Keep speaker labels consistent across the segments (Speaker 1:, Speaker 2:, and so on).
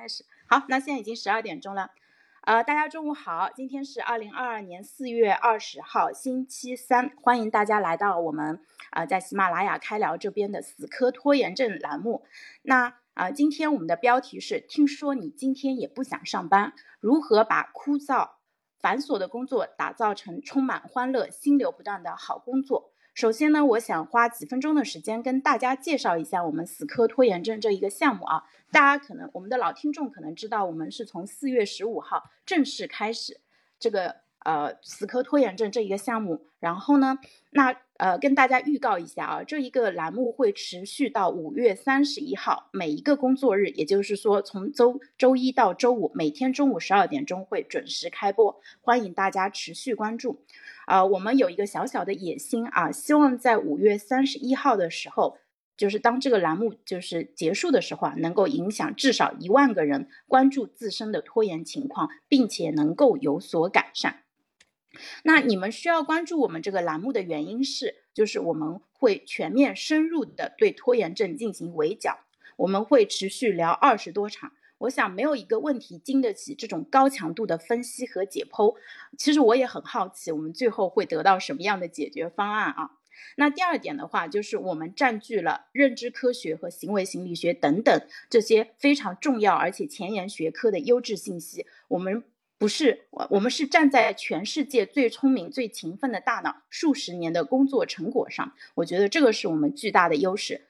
Speaker 1: 开始。好，那现在已经十二点钟了，呃，大家中午好，今天是二零二二年四月二十号，星期三，欢迎大家来到我们啊在喜马拉雅开聊这边的死磕拖延症栏目。那啊，今天我们的标题是：听说你今天也不想上班，如何把枯燥繁琐的工作打造成充满欢乐、心流不断的好工作？首先呢，我想花几分钟的时间跟大家介绍一下我们死磕拖延症这一个项目啊。大家可能我们的老听众可能知道，我们是从四月十五号正式开始这个呃死磕拖延症这一个项目。然后呢，那呃跟大家预告一下啊，这一个栏目会持续到五月三十一号，每一个工作日，也就是说从周周一到周五，每天中午十二点钟会准时开播，欢迎大家持续关注。啊，我们有一个小小的野心啊，希望在五月三十一号的时候，就是当这个栏目就是结束的时候啊，能够影响至少一万个人关注自身的拖延情况，并且能够有所改善。那你们需要关注我们这个栏目的原因是，就是我们会全面深入的对拖延症进行围剿，我们会持续聊二十多场。我想没有一个问题经得起这种高强度的分析和解剖。其实我也很好奇，我们最后会得到什么样的解决方案啊？那第二点的话，就是我们占据了认知科学和行为心理学等等这些非常重要而且前沿学科的优质信息。我们不是我，我们是站在全世界最聪明、最勤奋的大脑数十年的工作成果上。我觉得这个是我们巨大的优势。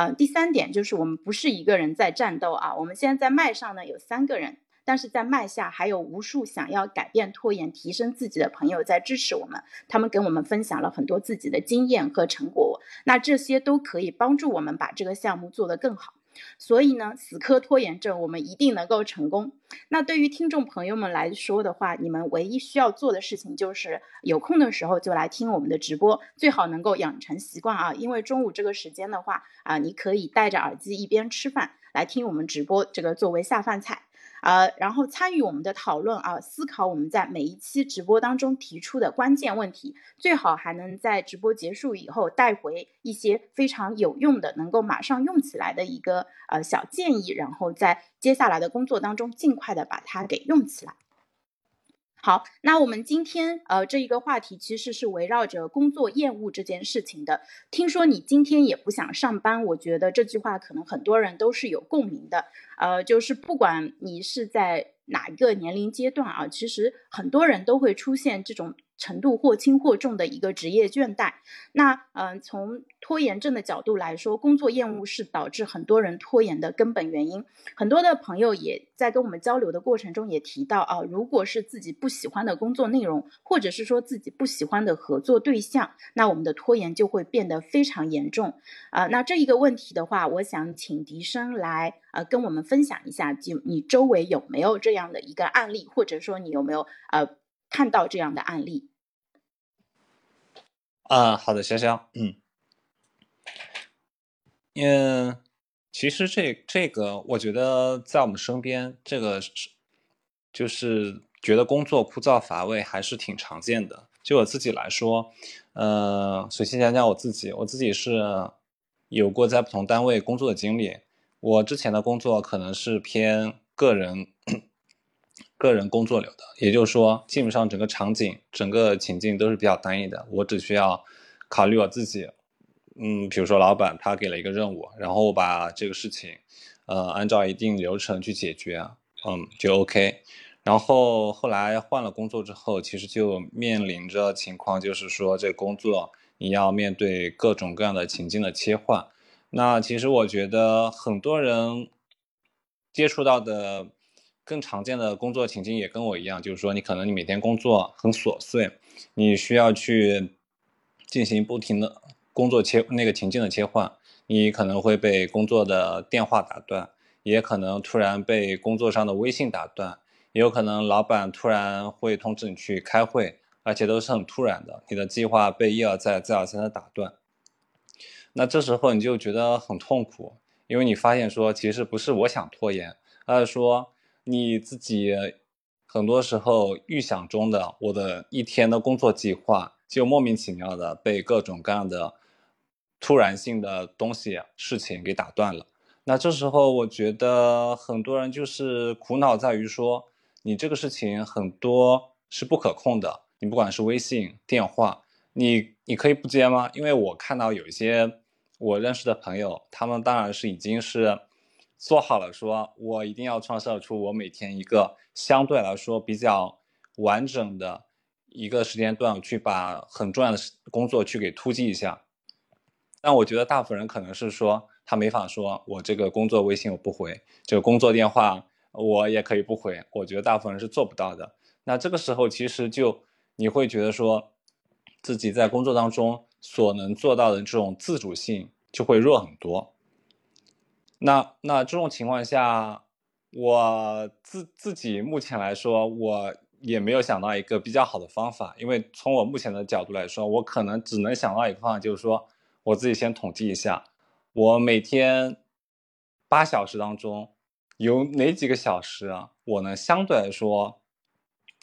Speaker 1: 嗯，第三点就是我们不是一个人在战斗啊，我们现在在麦上呢有三个人，但是在麦下还有无数想要改变拖延、提升自己的朋友在支持我们，他们跟我们分享了很多自己的经验和成果，那这些都可以帮助我们把这个项目做得更好。所以呢，死磕拖延症，我们一定能够成功。那对于听众朋友们来说的话，你们唯一需要做的事情就是有空的时候就来听我们的直播，最好能够养成习惯啊。因为中午这个时间的话啊，你可以戴着耳机一边吃饭来听我们直播，这个作为下饭菜。呃，然后参与我们的讨论啊，思考我们在每一期直播当中提出的关键问题，最好还能在直播结束以后带回一些非常有用的、能够马上用起来的一个呃小建议，然后在接下来的工作当中尽快的把它给用起来。好，那我们今天呃这一个话题其实是围绕着工作厌恶这件事情的。听说你今天也不想上班，我觉得这句话可能很多人都是有共鸣的。呃，就是不管你是在哪一个年龄阶段啊，其实很多人都会出现这种。程度或轻或重的一个职业倦怠。那嗯，从拖延症的角度来说，工作厌恶是导致很多人拖延的根本原因。很多的朋友也在跟我们交流的过程中也提到啊，如果是自己不喜欢的工作内容，或者是说自己不喜欢的合作对象，那我们的拖延就会变得非常严重啊。那这一个问题的话，我想请笛声来呃跟我们分享一下，就你周围有没有这样的一个案例，或者说你有没有呃。看到这样的案例，
Speaker 2: 啊，好的，潇潇，嗯，嗯，其实这这个，我觉得在我们身边，这个是就是觉得工作枯燥乏味，还是挺常见的。就我自己来说，呃，首先讲讲我自己，我自己是有过在不同单位工作的经历。我之前的工作可能是偏个人。个人工作流的，也就是说，基本上整个场景、整个情境都是比较单一的。我只需要考虑我自己，嗯，比如说老板他给了一个任务，然后我把这个事情，呃，按照一定流程去解决，嗯，就 OK。然后后来换了工作之后，其实就面临着情况，就是说这工作你要面对各种各样的情境的切换。那其实我觉得很多人接触到的。更常见的工作情境也跟我一样，就是说你可能你每天工作很琐碎，你需要去进行不停的工作切那个情境的切换，你可能会被工作的电话打断，也可能突然被工作上的微信打断，也有可能老板突然会通知你去开会，而且都是很突然的，你的计划被一而再再而三的打断，那这时候你就觉得很痛苦，因为你发现说其实不是我想拖延，而是说。你自己很多时候预想中的我的一天的工作计划，就莫名其妙的被各种各样的突然性的东西事情给打断了。那这时候我觉得很多人就是苦恼在于说，你这个事情很多是不可控的，你不管是微信、电话，你你可以不接吗？因为我看到有一些我认识的朋友，他们当然是已经是做好了，说我一定要创设出我每天一个相对来说比较完整的一个时间段，去把很重要的工作去给突击一下。但我觉得大部分人可能是说。他没法说，我这个工作微信我不回，这个工作电话我也可以不回。我觉得大部分人是做不到的。那这个时候其实就你会觉得说，自己在工作当中所能做到的这种自主性就会弱很多。那那这种情况下，我自自己目前来说，我也没有想到一个比较好的方法，因为从我目前的角度来说，我可能只能想到一个方法，就是说我自己先统计一下。我每天八小时当中，有哪几个小时啊？我呢相对来说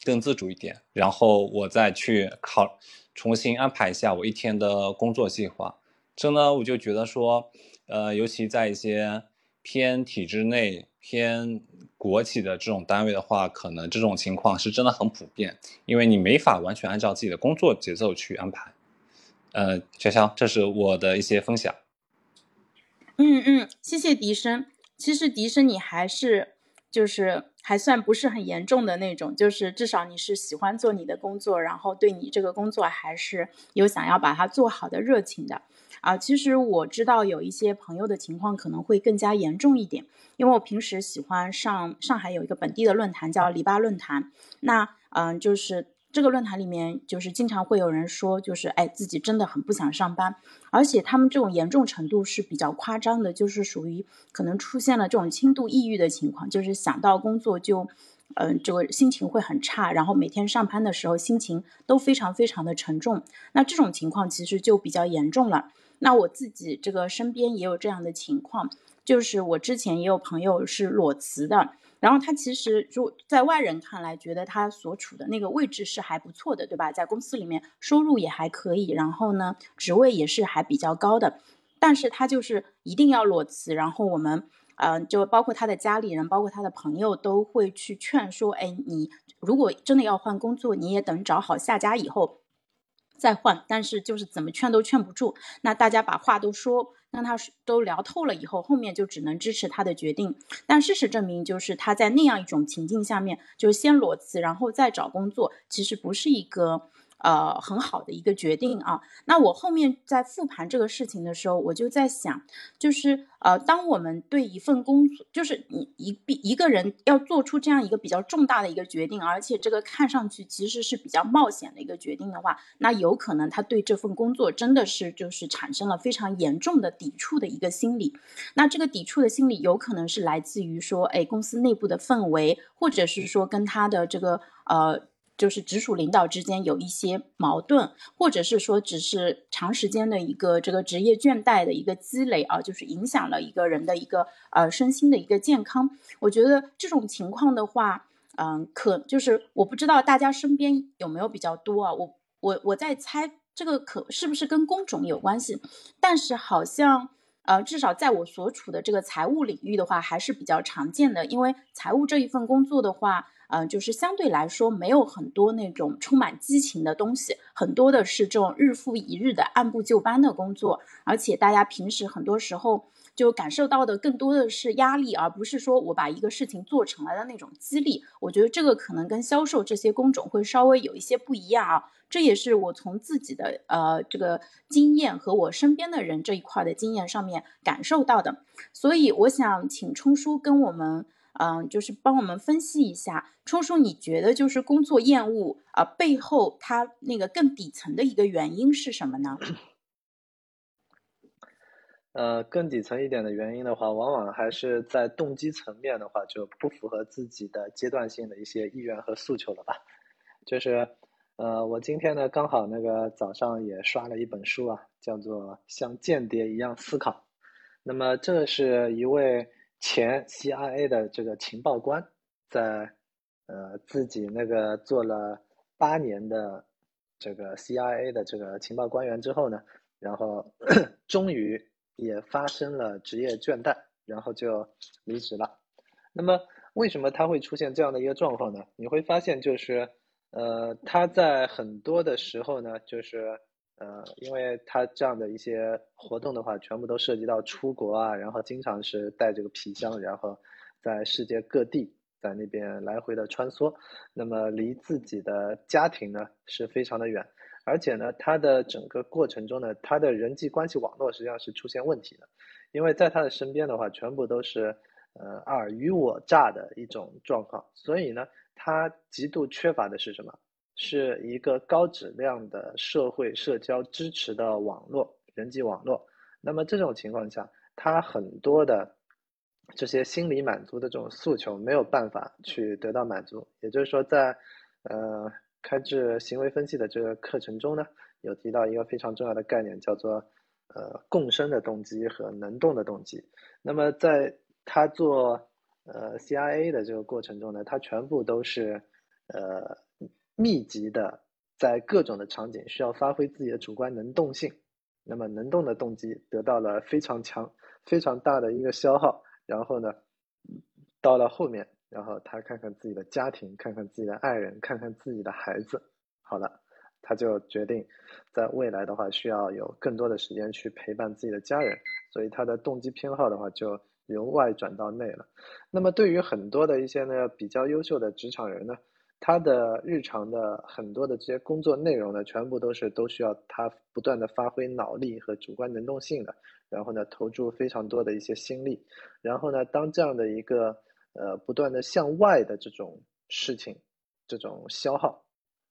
Speaker 2: 更自主一点，然后我再去考重新安排一下我一天的工作计划。这呢，我就觉得说，呃，尤其在一些偏体制内、偏国企的这种单位的话，可能这种情况是真的很普遍，因为你没法完全按照自己的工作节奏去安排。呃，潇潇，这是我的一些分享。
Speaker 1: 嗯嗯，谢谢笛声。其实笛声你还是就是还算不是很严重的那种，就是至少你是喜欢做你的工作，然后对你这个工作还是有想要把它做好的热情的。啊，其实我知道有一些朋友的情况可能会更加严重一点，因为我平时喜欢上上海有一个本地的论坛叫篱笆论坛，那嗯就是。这个论坛里面就是经常会有人说，就是哎自己真的很不想上班，而且他们这种严重程度是比较夸张的，就是属于可能出现了这种轻度抑郁的情况，就是想到工作就，嗯这个心情会很差，然后每天上班的时候心情都非常非常的沉重，那这种情况其实就比较严重了。那我自己这个身边也有这样的情况，就是我之前也有朋友是裸辞的。然后他其实就在外人看来，觉得他所处的那个位置是还不错的，对吧？在公司里面收入也还可以，然后呢，职位也是还比较高的。但是他就是一定要裸辞，然后我们，嗯，就包括他的家里人，包括他的朋友，都会去劝说，哎，你如果真的要换工作，你也等找好下家以后再换。但是就是怎么劝都劝不住，那大家把话都说。让他都聊透了以后，后面就只能支持他的决定。但事实证明，就是他在那样一种情境下面，就先裸辞，然后再找工作，其实不是一个。呃，很好的一个决定啊。那我后面在复盘这个事情的时候，我就在想，就是呃，当我们对一份工作，就是你一比一个人要做出这样一个比较重大的一个决定，而且这个看上去其实是比较冒险的一个决定的话，那有可能他对这份工作真的是就是产生了非常严重的抵触的一个心理。那这个抵触的心理有可能是来自于说，哎，公司内部的氛围，或者是说跟他的这个呃。就是直属领导之间有一些矛盾，或者是说只是长时间的一个这个职业倦怠的一个积累啊，就是影响了一个人的一个呃身心的一个健康。我觉得这种情况的话，嗯，可就是我不知道大家身边有没有比较多啊。我我我在猜这个可是不是跟工种有关系，但是好像呃至少在我所处的这个财务领域的话还是比较常见的，因为财务这一份工作的话。嗯，就是相对来说没有很多那种充满激情的东西，很多的是这种日复一日的按部就班的工作，而且大家平时很多时候就感受到的更多的是压力，而不是说我把一个事情做成了的那种激励。我觉得这个可能跟销售这些工种会稍微有一些不一样啊，这也是我从自己的呃这个经验和我身边的人这一块的经验上面感受到的。所以我想请冲叔跟我们。嗯，就是帮我们分析一下，冲叔，你觉得就是工作厌恶啊背后它那个更底层的一个原因是什么呢？
Speaker 3: 呃，更底层一点的原因的话，往往还是在动机层面的话，就不符合自己的阶段性的一些意愿和诉求了吧？就是，呃，我今天呢刚好那个早上也刷了一本书啊，叫做《像间谍一样思考》，那么这是一位。前 CIA 的这个情报官，在呃自己那个做了八年的这个 CIA 的这个情报官员之后呢，然后 终于也发生了职业倦怠，然后就离职了。那么为什么他会出现这样的一个状况呢？你会发现就是，呃，他在很多的时候呢，就是。呃，因为他这样的一些活动的话，全部都涉及到出国啊，然后经常是带这个皮箱，然后在世界各地在那边来回的穿梭，那么离自己的家庭呢是非常的远，而且呢，他的整个过程中呢，他的人际关系网络实际上是出现问题的，因为在他的身边的话，全部都是呃尔虞我诈的一种状况，所以呢，他极度缺乏的是什么？是一个高质量的社会社交支持的网络，人际网络。那么这种情况下，他很多的这些心理满足的这种诉求没有办法去得到满足。也就是说，在呃开智行为分析的这个课程中呢，有提到一个非常重要的概念，叫做呃共生的动机和能动的动机。那么在他做呃 CIA 的这个过程中呢，他全部都是呃。密集的在各种的场景需要发挥自己的主观能动性，那么能动的动机得到了非常强、非常大的一个消耗。然后呢，到了后面，然后他看看自己的家庭，看看自己的爱人，看看自己的孩子，好了，他就决定在未来的话需要有更多的时间去陪伴自己的家人，所以他的动机偏好的话就由外转到内了。那么对于很多的一些呢比较优秀的职场人呢？他的日常的很多的这些工作内容呢，全部都是都需要他不断的发挥脑力和主观能动性的，然后呢，投注非常多的一些心力，然后呢，当这样的一个呃不断的向外的这种事情，这种消耗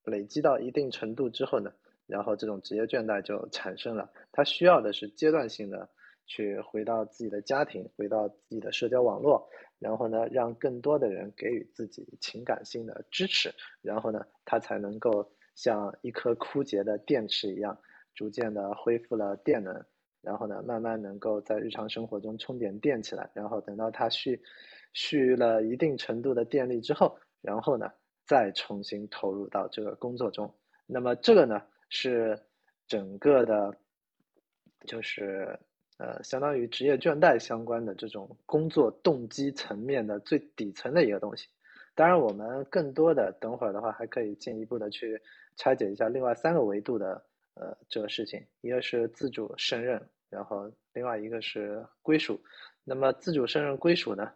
Speaker 3: 累积到一定程度之后呢，然后这种职业倦怠就产生了，他需要的是阶段性的。去回到自己的家庭，回到自己的社交网络，然后呢，让更多的人给予自己情感性的支持，然后呢，他才能够像一颗枯竭的电池一样，逐渐的恢复了电能，然后呢，慢慢能够在日常生活中充点电起来，然后等到他蓄蓄了一定程度的电力之后，然后呢，再重新投入到这个工作中。那么这个呢，是整个的，就是。呃，相当于职业倦怠相关的这种工作动机层面的最底层的一个东西。当然，我们更多的等会儿的话，还可以进一步的去拆解一下另外三个维度的呃这个事情。一个是自主胜任，然后另外一个是归属。那么自主胜任归属呢，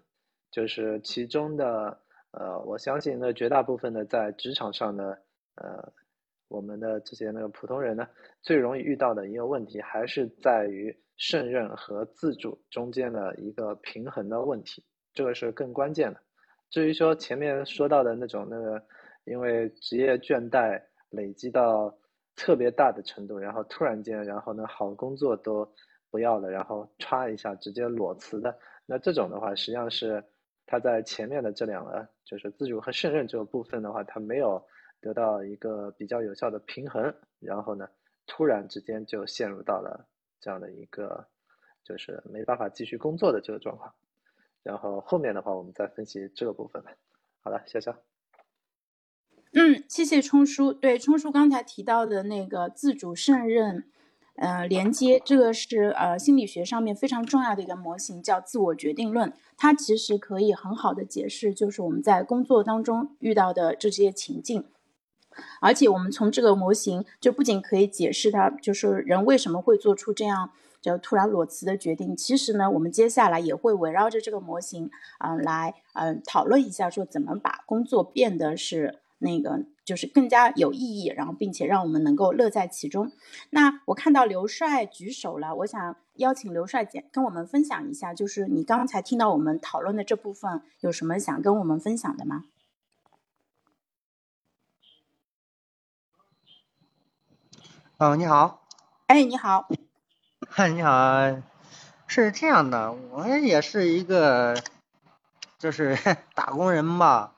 Speaker 3: 就是其中的呃，我相信呢绝大部分的在职场上的呃。我们的这些那个普通人呢，最容易遇到的一个问题，还是在于胜任和自主中间的一个平衡的问题，这个是更关键的。至于说前面说到的那种那个，因为职业倦怠累积到特别大的程度，然后突然间，然后呢好工作都不要了，然后歘一下直接裸辞的，那这种的话，实际上是他在前面的这两个，就是自主和胜任这个部分的话，他没有。得到一个比较有效的平衡，然后呢，突然之间就陷入到了这样的一个，就是没办法继续工作的这个状况。然后后面的话，我们再分析这个部分吧。好了，潇潇。
Speaker 1: 嗯，谢谢冲叔。对，冲叔刚才提到的那个自主胜任，呃，连接，这个是呃心理学上面非常重要的一个模型，叫自我决定论。它其实可以很好的解释，就是我们在工作当中遇到的这些情境。而且我们从这个模型就不仅可以解释它，就是人为什么会做出这样就突然裸辞的决定。其实呢，我们接下来也会围绕着这个模型，嗯，来嗯讨论一下，说怎么把工作变得是那个就是更加有意义，然后并且让我们能够乐在其中。那我看到刘帅举手了，我想邀请刘帅简跟我们分享一下，就是你刚才听到我们讨论的这部分，有什么想跟我们分享的吗？
Speaker 4: 哦，你好。
Speaker 1: 哎，你好。
Speaker 4: 嗨，你好。是这样的，我也是一个，就是 打工人吧。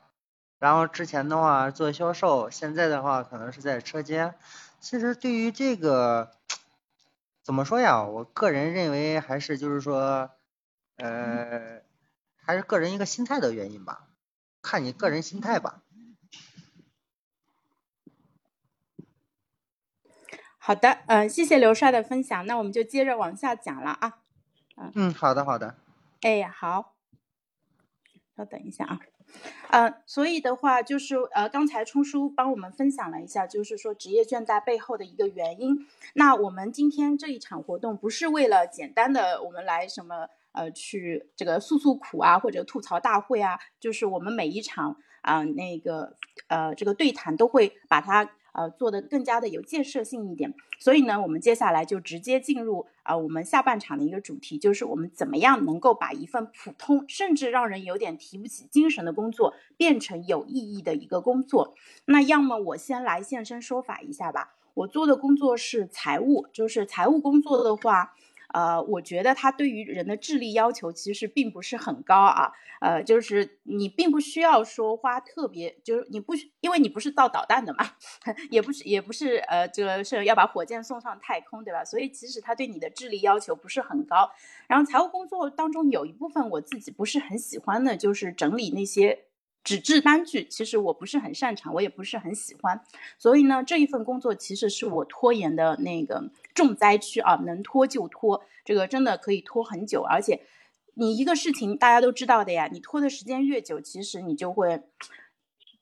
Speaker 4: 然后之前的话做销售，现在的话可能是在车间。其实对于这个，怎么说呀？我个人认为还是就是说，呃，还是个人一个心态的原因吧，看你个人心态吧。
Speaker 1: 好的，嗯，谢谢刘帅的分享，那我们就接着往下讲了啊，
Speaker 4: 嗯，好的，好的。
Speaker 1: 哎，好，稍等一下啊。呃，所以的话就是呃，刚才冲叔帮我们分享了一下，就是说职业倦怠背后的一个原因。那我们今天这一场活动不是为了简单的我们来什么呃去这个诉诉苦啊，或者吐槽大会啊，就是我们每一场啊那个呃这个对谈都会把它。呃，做的更加的有建设性一点，所以呢，我们接下来就直接进入啊，我们下半场的一个主题，就是我们怎么样能够把一份普通甚至让人有点提不起精神的工作变成有意义的一个工作。那要么我先来现身说法一下吧，我做的工作是财务，就是财务工作的话。呃，我觉得他对于人的智力要求其实并不是很高啊，呃，就是你并不需要说花特别，就是你不，因为你不是造导弹的嘛，也不是也不是呃，这个是要把火箭送上太空，对吧？所以其实他对你的智力要求不是很高。然后财务工作当中有一部分我自己不是很喜欢的，就是整理那些。纸质单据其实我不是很擅长，我也不是很喜欢，所以呢，这一份工作其实是我拖延的那个重灾区啊，能拖就拖，这个真的可以拖很久，而且你一个事情大家都知道的呀，你拖的时间越久，其实你就会，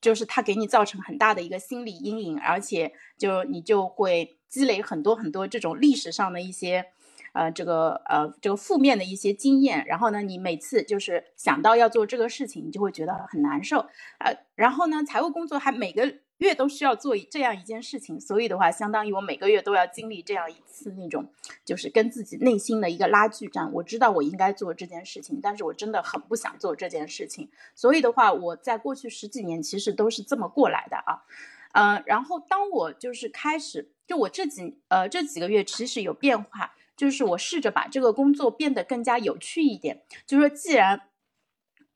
Speaker 1: 就是它给你造成很大的一个心理阴影，而且就你就会积累很多很多这种历史上的一些。呃，这个呃，这个负面的一些经验，然后呢，你每次就是想到要做这个事情，你就会觉得很难受，呃，然后呢，财务工作还每个月都需要做这样一件事情，所以的话，相当于我每个月都要经历这样一次那种，就是跟自己内心的一个拉锯战。我知道我应该做这件事情，但是我真的很不想做这件事情，所以的话，我在过去十几年其实都是这么过来的啊，呃，然后当我就是开始，就我这几呃这几个月其实有变化。就是我试着把这个工作变得更加有趣一点。就是说，既然，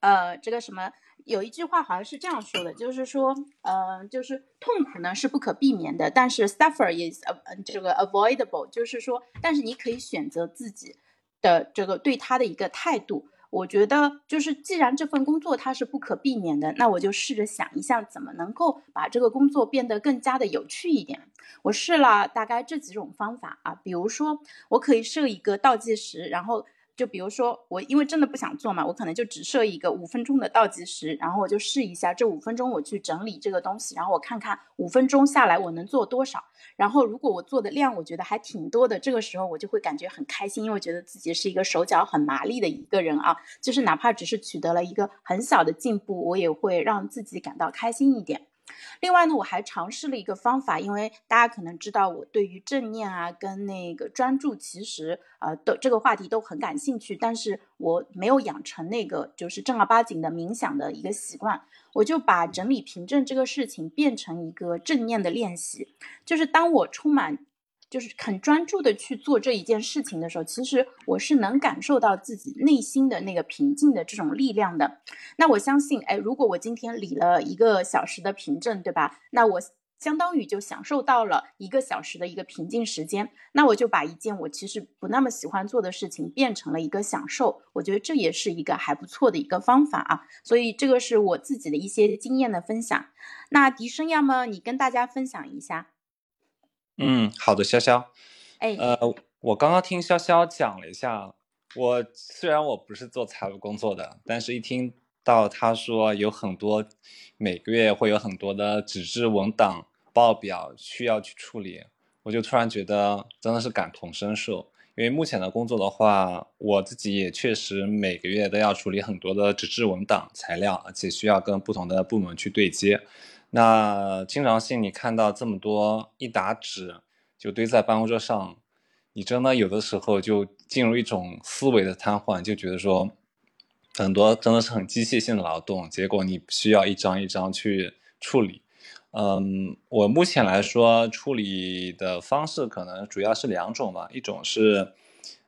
Speaker 1: 呃，这个什么，有一句话好像是这样说的，就是说，呃，就是痛苦呢是不可避免的，但是 suffer is 呃这个 avoidable，就是说，但是你可以选择自己的这个对他的一个态度。我觉得就是，既然这份工作它是不可避免的，那我就试着想一下，怎么能够把这个工作变得更加的有趣一点。我试了大概这几种方法啊，比如说，我可以设一个倒计时，然后。就比如说我因为真的不想做嘛，我可能就只设一个五分钟的倒计时，然后我就试一下这五分钟我去整理这个东西，然后我看看五分钟下来我能做多少。然后如果我做的量我觉得还挺多的，这个时候我就会感觉很开心，因为觉得自己是一个手脚很麻利的一个人啊，就是哪怕只是取得了一个很小的进步，我也会让自己感到开心一点。另外呢，我还尝试了一个方法，因为大家可能知道我对于正念啊跟那个专注，其实呃都这个话题都很感兴趣，但是我没有养成那个就是正儿八经的冥想的一个习惯，我就把整理凭证这个事情变成一个正念的练习，就是当我充满。就是很专注的去做这一件事情的时候，其实我是能感受到自己内心的那个平静的这种力量的。那我相信，哎，如果我今天理了一个小时的凭证，对吧？那我相当于就享受到了一个小时的一个平静时间。那我就把一件我其实不那么喜欢做的事情变成了一个享受。我觉得这也是一个还不错的一个方法啊。所以这个是我自己的一些经验的分享。那笛声，要么你跟大家分享一下。
Speaker 2: 嗯，好的，潇潇。
Speaker 1: 哎，
Speaker 2: 呃，我刚刚听潇潇讲了一下，我虽然我不是做财务工作的，但是一听到他说有很多每个月会有很多的纸质文档报表需要去处理，我就突然觉得真的是感同身受。因为目前的工作的话，我自己也确实每个月都要处理很多的纸质文档材料，而且需要跟不同的部门去对接。那经常性，你看到这么多一沓纸就堆在办公桌上，你真的有的时候就进入一种思维的瘫痪，就觉得说很多真的是很机械性的劳动，结果你需要一张一张去处理。嗯，我目前来说处理的方式可能主要是两种吧，一种是，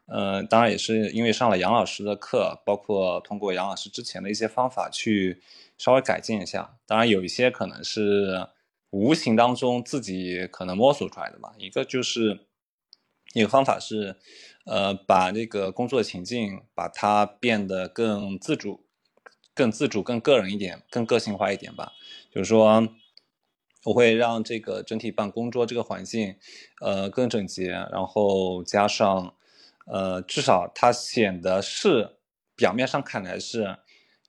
Speaker 2: 嗯，当然也是因为上了杨老师的课，包括通过杨老师之前的一些方法去。稍微改进一下，当然有一些可能是无形当中自己可能摸索出来的吧。一个就是一个方法是，呃，把这个工作情境把它变得更自主、更自主、更个人一点、更个性化一点吧。就是说，我会让这个整体办公桌这个环境，呃，更整洁，然后加上，呃，至少它显得是表面上看来是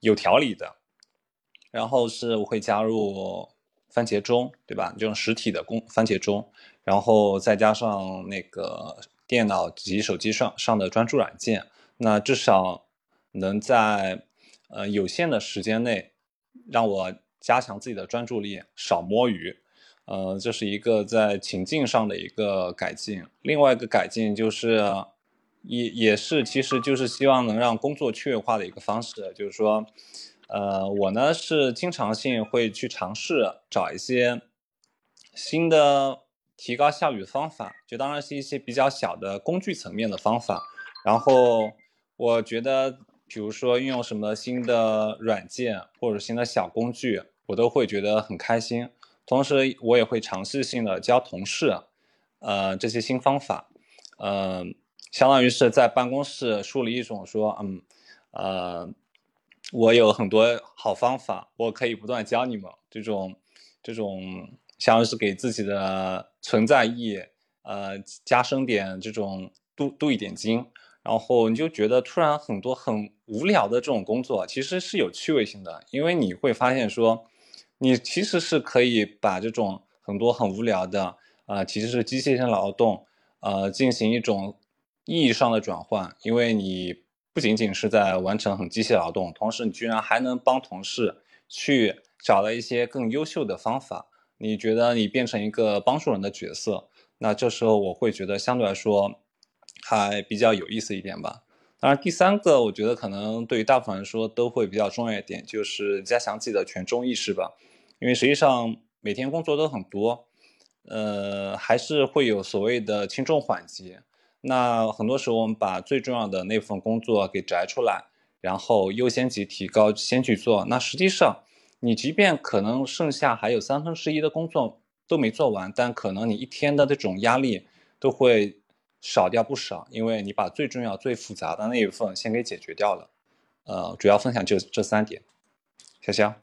Speaker 2: 有条理的，然后是我会加入番茄钟，对吧？这种实体的工番茄钟，然后再加上那个电脑及手机上上的专注软件，那至少能在呃有限的时间内让我加强自己的专注力，少摸鱼。呃，这是一个在情境上的一个改进。另外一个改进就是，也也是其实就是希望能让工作趣味化的一个方式。就是说，呃，我呢是经常性会去尝试找一些新的提高效率的方法，就当然是一些比较小的工具层面的方法。然后我觉得，比如说运用什么新的软件或者新的小工具，我都会觉得很开心。同时，我也会尝试性的教同事，呃，这些新方法，嗯，相当于是在办公室树立一种说，嗯，呃，我有很多好方法，我可以不断教你们，这种，这种，像是给自己的存在意义，呃，加深点这种镀镀一点金，然后你就觉得突然很多很无聊的这种工作其实是有趣味性的，因为你会发现说。你其实是可以把这种很多很无聊的，呃，其实是机械性劳动，呃，进行一种意义上的转换，因为你不仅仅是在完成很机械劳动，同时你居然还能帮同事去找到一些更优秀的方法。你觉得你变成一个帮助人的角色，那这时候我会觉得相对来说还比较有意思一点吧。当然，第三个我觉得可能对于大部分人说都会比较重要一点，就是加强自己的权重意识吧。因为实际上每天工作都很多，呃，还是会有所谓的轻重缓急。那很多时候我们把最重要的那份工作给摘出来，然后优先级提高，先去做。那实际上你即便可能剩下还有三分之一的工作都没做完，但可能你一天的这种压力都会。少掉不少，因为你把最重要、最复杂的那一份先给解决掉了。呃，主要分享就这三点。潇潇，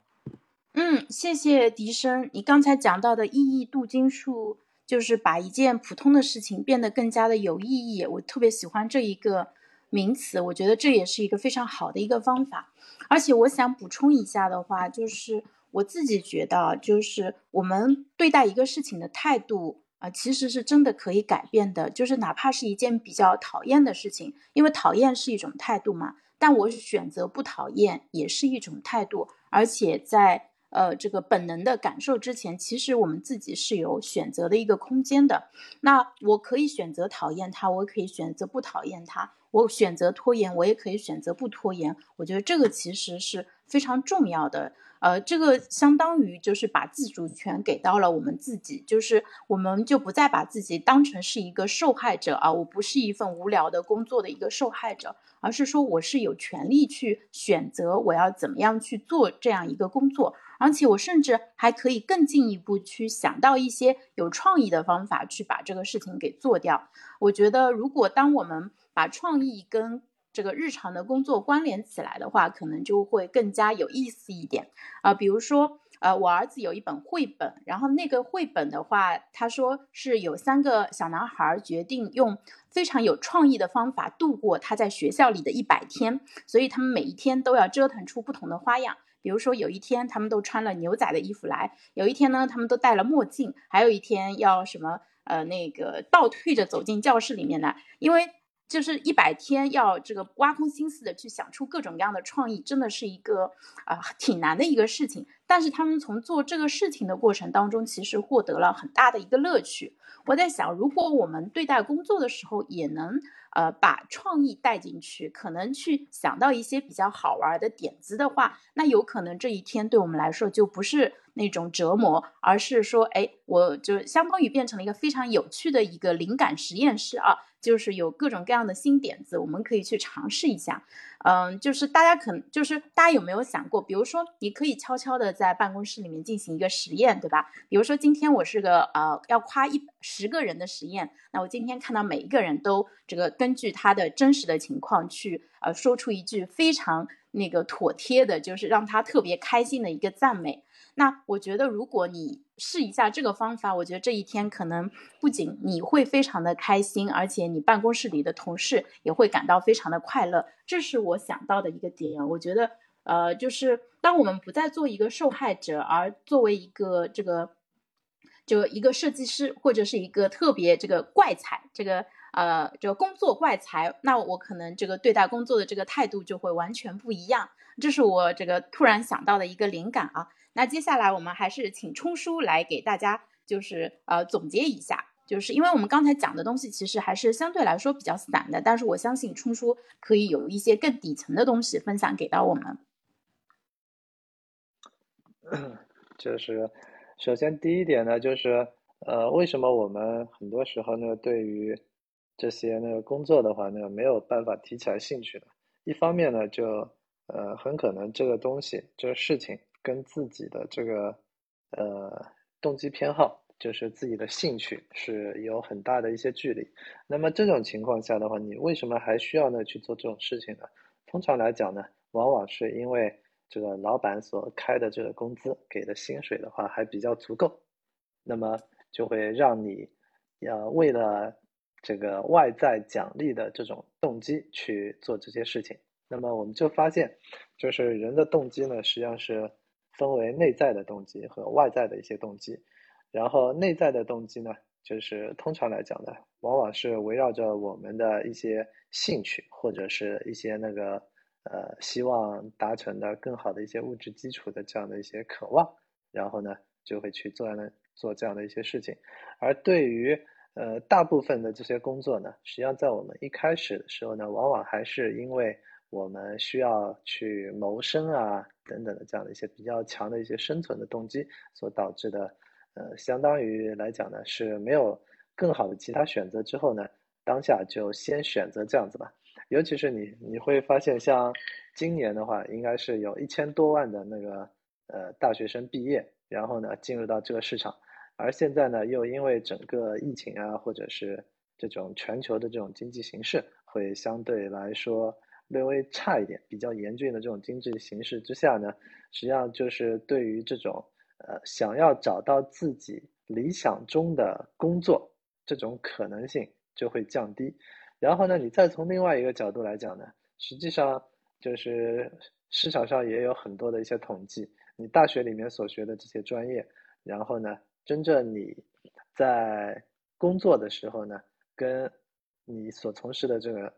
Speaker 1: 嗯，谢谢笛声。你刚才讲到的意义镀金术，就是把一件普通的事情变得更加的有意义。我特别喜欢这一个名词，我觉得这也是一个非常好的一个方法。而且我想补充一下的话，就是我自己觉得，就是我们对待一个事情的态度。啊，其实是真的可以改变的，就是哪怕是一件比较讨厌的事情，因为讨厌是一种态度嘛。但我选择不讨厌也是一种态度，而且在呃这个本能的感受之前，其实我们自己是有选择的一个空间的。那我可以选择讨厌他，我可以选择不讨厌他，我选择拖延，我也可以选择不拖延。我觉得这个其实是非常重要的。呃，这个相当于就是把自主权给到了我们自己，就是我们就不再把自己当成是一个受害者啊，我不是一份无聊的工作的一个受害者，而是说我是有权利去选择我要怎么样去做这样一个工作，而且我甚至还可以更进一步去想到一些有创意的方法去把这个事情给做掉。我觉得，如果当我们把创意跟这个日常的工作关联起来的话，可能就会更加有意思一点啊。比如说，呃，我儿子有一本绘本，然后那个绘本的话，他说是有三个小男孩决定用非常有创意的方法度过他在学校里的一百天，所以他们每一天都要折腾出不同的花样。比如说，有一天他们都穿了牛仔的衣服来，有一天呢，他们都戴了墨镜，还有一天要什么呃那个倒退着走进教室里面来，因为。就是一百天要这个挖空心思的去想出各种各样的创意，真的是一个啊挺难的一个事情。但是他们从做这个事情的过程当中，其实获得了很大的一个乐趣。我在想，如果我们对待工作的时候也能呃把创意带进去，可能去想到一些比较好玩的点子的话，那有可能这一天对我们来说就不是那种折磨，而是说，哎，我就相当于变成了一个非常有趣的一个灵感实验室啊。就是有各种各样的新点子，我们可以去尝试一下。嗯，就是大家可能就是大家有没有想过，比如说你可以悄悄的在办公室里面进行一个实验，对吧？比如说今天我是个呃要夸一十个人的实验，那我今天看到每一个人都这个根据他的真实的情况去呃说出一句非常那个妥帖的，就是让他特别开心的一个赞美。那我觉得如果你试一下这个方法，我觉得这一天可能不仅你会非常的开心，而且你办公室里的同事也会感到非常的快乐。这是我想到的一个点。我觉得，呃，就是当我们不再做一个受害者，而作为一个这个，就一个设计师或者是一个特别这个怪才，这个呃，这个工作怪才，那我可能这个对待工作的这个态度就会完全不一样。这是我这个突然想到的一个灵感啊。那接下来我们还是请冲叔来给大家就是呃总结一下，就是因为我们刚才讲的东西其实还是相对来说比较散的，但是我相信冲叔可以有一些更底层的东西分享给到我们。
Speaker 3: 就是首先第一点呢，就是呃为什么我们很多时候呢对于这些那个工作的话呢没有办法提起来兴趣呢？一方面呢就呃很可能这个东西这个事情。跟自己的这个呃动机偏好，就是自己的兴趣是有很大的一些距离。那么这种情况下的话，你为什么还需要呢去做这种事情呢？通常来讲呢，往往是因为这个老板所开的这个工资给的薪水的话还比较足够，那么就会让你要为了这个外在奖励的这种动机去做这些事情。那么我们就发现，就是人的动机呢，实际上是。分为内在的动机和外在的一些动机，然后内在的动机呢，就是通常来讲呢，往往是围绕着我们的一些兴趣或者是一些那个呃希望达成的更好的一些物质基础的这样的一些渴望，然后呢就会去做呢做这样的一些事情，而对于呃大部分的这些工作呢，实际上在我们一开始的时候呢，往往还是因为。我们需要去谋生啊，等等的这样的一些比较强的一些生存的动机所导致的，呃，相当于来讲呢是没有更好的其他选择之后呢，当下就先选择这样子吧。尤其是你你会发现，像今年的话，应该是有一千多万的那个呃大学生毕业，然后呢进入到这个市场，而现在呢又因为整个疫情啊，或者是这种全球的这种经济形势，会相对来说。略微差一点，比较严峻的这种经济形势之下呢，实际上就是对于这种呃想要找到自己理想中的工作这种可能性就会降低。然后呢，你再从另外一个角度来讲呢，实际上就是市场上也有很多的一些统计，你大学里面所学的这些专业，然后呢，真正你在工作的时候呢，跟你所从事的这个。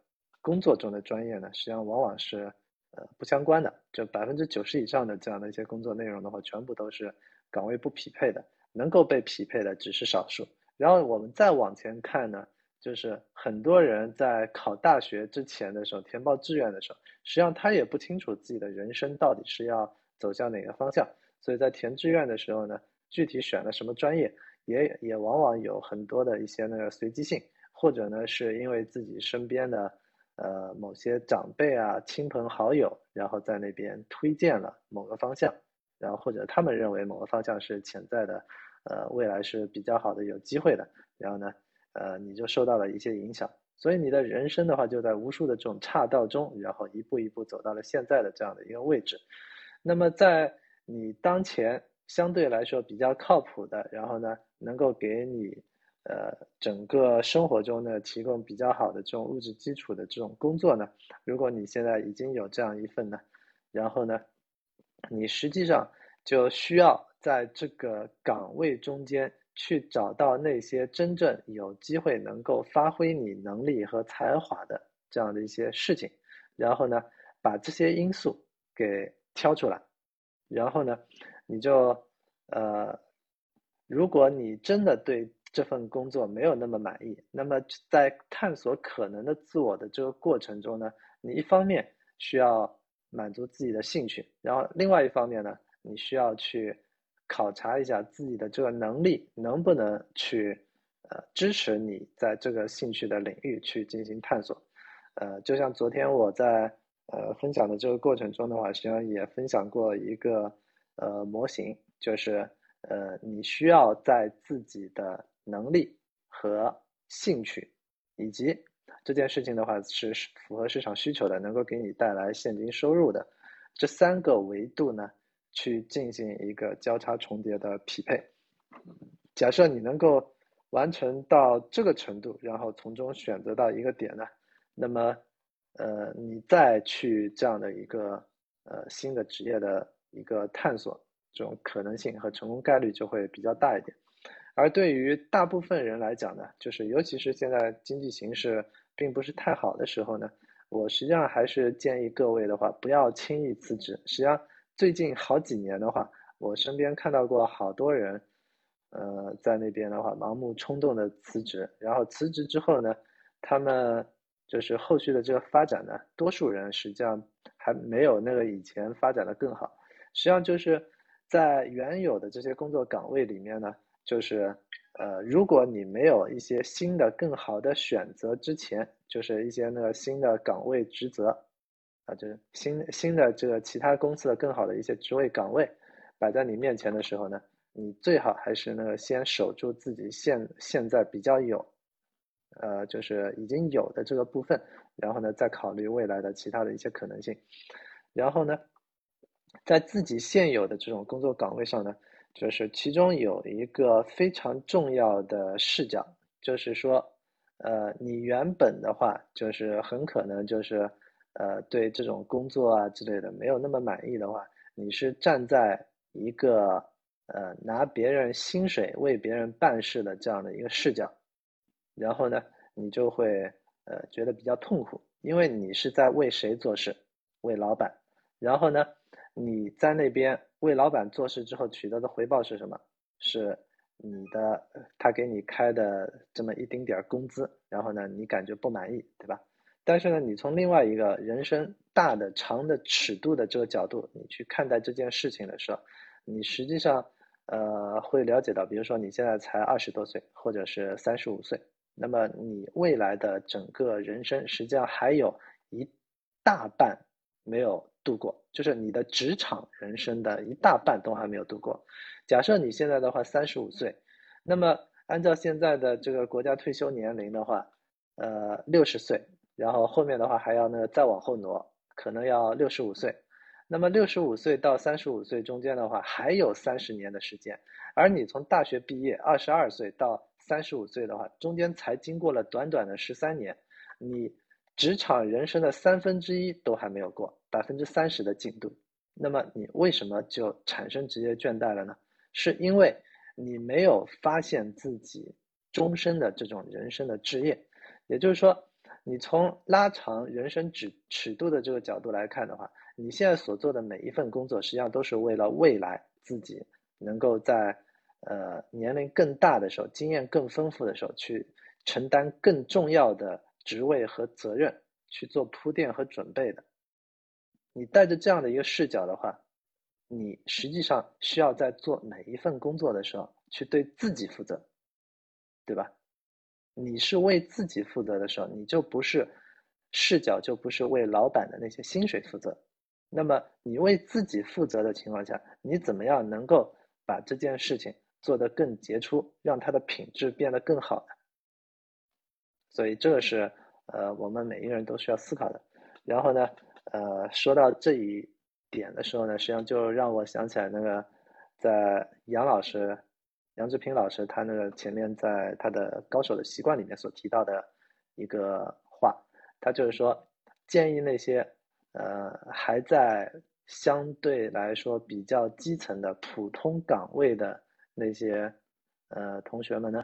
Speaker 3: 工作中的专业呢，实际上往往是呃不相关的，就百分之九十以上的这样的一些工作内容的话，全部都是岗位不匹配的，能够被匹配的只是少数。然后我们再往前看呢，就是很多人在考大学之前的时候，填报志愿的时候，实际上他也不清楚自己的人生到底是要走向哪个方向，所以在填志愿的时候呢，具体选了什么专业，也也往往有很多的一些那个随机性，或者呢是因为自己身边的。呃，某些长辈啊、亲朋好友，然后在那边推荐了某个方向，然后或者他们认为某个方向是潜在的，呃，未来是比较好的、有机会的，然后呢，呃，你就受到了一些影响，所以你的人生的话，就在无数的这种岔道中，然后一步一步走到了现在的这样的一个位置。那么在你当前相对来说比较靠谱的，然后呢，能够给你。呃，整个生活中呢，提供比较好的这种物质基础的这种工作呢，如果你现在已经有这样一份呢，然后呢，你实际上就需要在这个岗位中间去找到那些真正有机会能够发挥你能力和才华的这样的一些事情，然后呢，把这些因素给挑出来，然后呢，你就呃，如果你真的对。这份工作没有那么满意，那么在探索可能的自我的这个过程中呢，你一方面需要满足自己的兴趣，然后另外一方面呢，你需要去考察一下自己的这个能力能不能去呃支持你在这个兴趣的领域去进行探索。呃，就像昨天我在呃分享的这个过程中的话，实际上也分享过一个呃模型，就是呃你需要在自己的能力和兴趣，以及这件事情的话是符合市场需求的，能够给你带来现金收入的这三个维度呢，去进行一个交叉重叠的匹配。假设你能够完成到这个程度，然后从中选择到一个点呢，那么呃，你再去这样的一个呃新的职业的一个探索，这种可能性和成功概率就会比较大一点。而对于大部分人来讲呢，就是尤其是现在经济形势并不是太好的时候呢，我实际上还是建议各位的话，不要轻易辞职。实际上最近好几年的话，我身边看到过好多人，呃，在那边的话盲目冲动的辞职，然后辞职之后呢，他们就是后续的这个发展呢，多数人实际上还没有那个以前发展的更好。实际上就是在原有的这些工作岗位里面呢。就是，呃，如果你没有一些新的、更好的选择之前，就是一些那个新的岗位职责，啊，就是新新的这个其他公司的更好的一些职位岗位摆在你面前的时候呢，你最好还是那个先守住自己现现在比较有，呃，就是已经有的这个部分，然后呢，再考虑未来的其他的一些可能性，然后呢，在自己现有的这种工作岗位上呢。就是其中有一个非常重要的视角，就是说，呃，你原本的话，就是很可能就是，呃，对这种工作啊之类的没有那么满意的话，你是站在一个呃拿别人薪水为别人办事的这样的一个视角，然后呢，你就会呃觉得比较痛苦，因为你是在为谁做事？为老板，然后呢，你在那边。为老板做事之后取得的回报是什么？是你的他给你开的这么一丁点儿工资，然后呢，你感觉不满意，对吧？但是呢，你从另外一个人生大的长的尺度的这个角度，你去看待这件事情的时候，你实际上呃会了解到，比如说你现在才二十多岁，或者是三十五岁，那么你未来的整个人生实际上还有一大半没有。度过就是你的职场人生的一大半都还没有度过。假设你现在的话三十五岁，那么按照现在的这个国家退休年龄的话，呃六十岁，然后后面的话还要那个再往后挪，可能要六十五岁。那么六十五岁到三十五岁中间的话，还有三十年的时间。而你从大学毕业二十二岁到三十五岁的话，中间才经过了短短的十三年，你。职场人生的三分之一都还没有过，百分之三十的进度，那么你为什么就产生职业倦怠了呢？是因为你没有发现自己终身的这种人生的职业，也就是说，你从拉长人生尺尺度的这个角度来看的话，你现在所做的每一份工作，实际上都是为了未来自己能够在呃年龄更大的时候，经验更丰富的时候，去承担更重要的。职位和责任去做铺垫和准备的，你带着这样的一个视角的话，你实际上需要在做每一份工作的时候去对自己负责，对吧？你是为自己负责的时候，你就不是视角就不是为老板的那些薪水负责。那么你为自己负责的情况下，你怎么样能够把这件事情做得更杰出，让它的品质变得更好呢？所以这个是呃我们每一个人都需要思考的。然后呢，呃，说到这一点的时候呢，实际上就让我想起来那个在杨老师杨志平老师他那个前面在他的《高手的习惯》里面所提到的一个话，他就是说建议那些呃还在相对来说比较基层的普通岗位的那些呃同学们呢，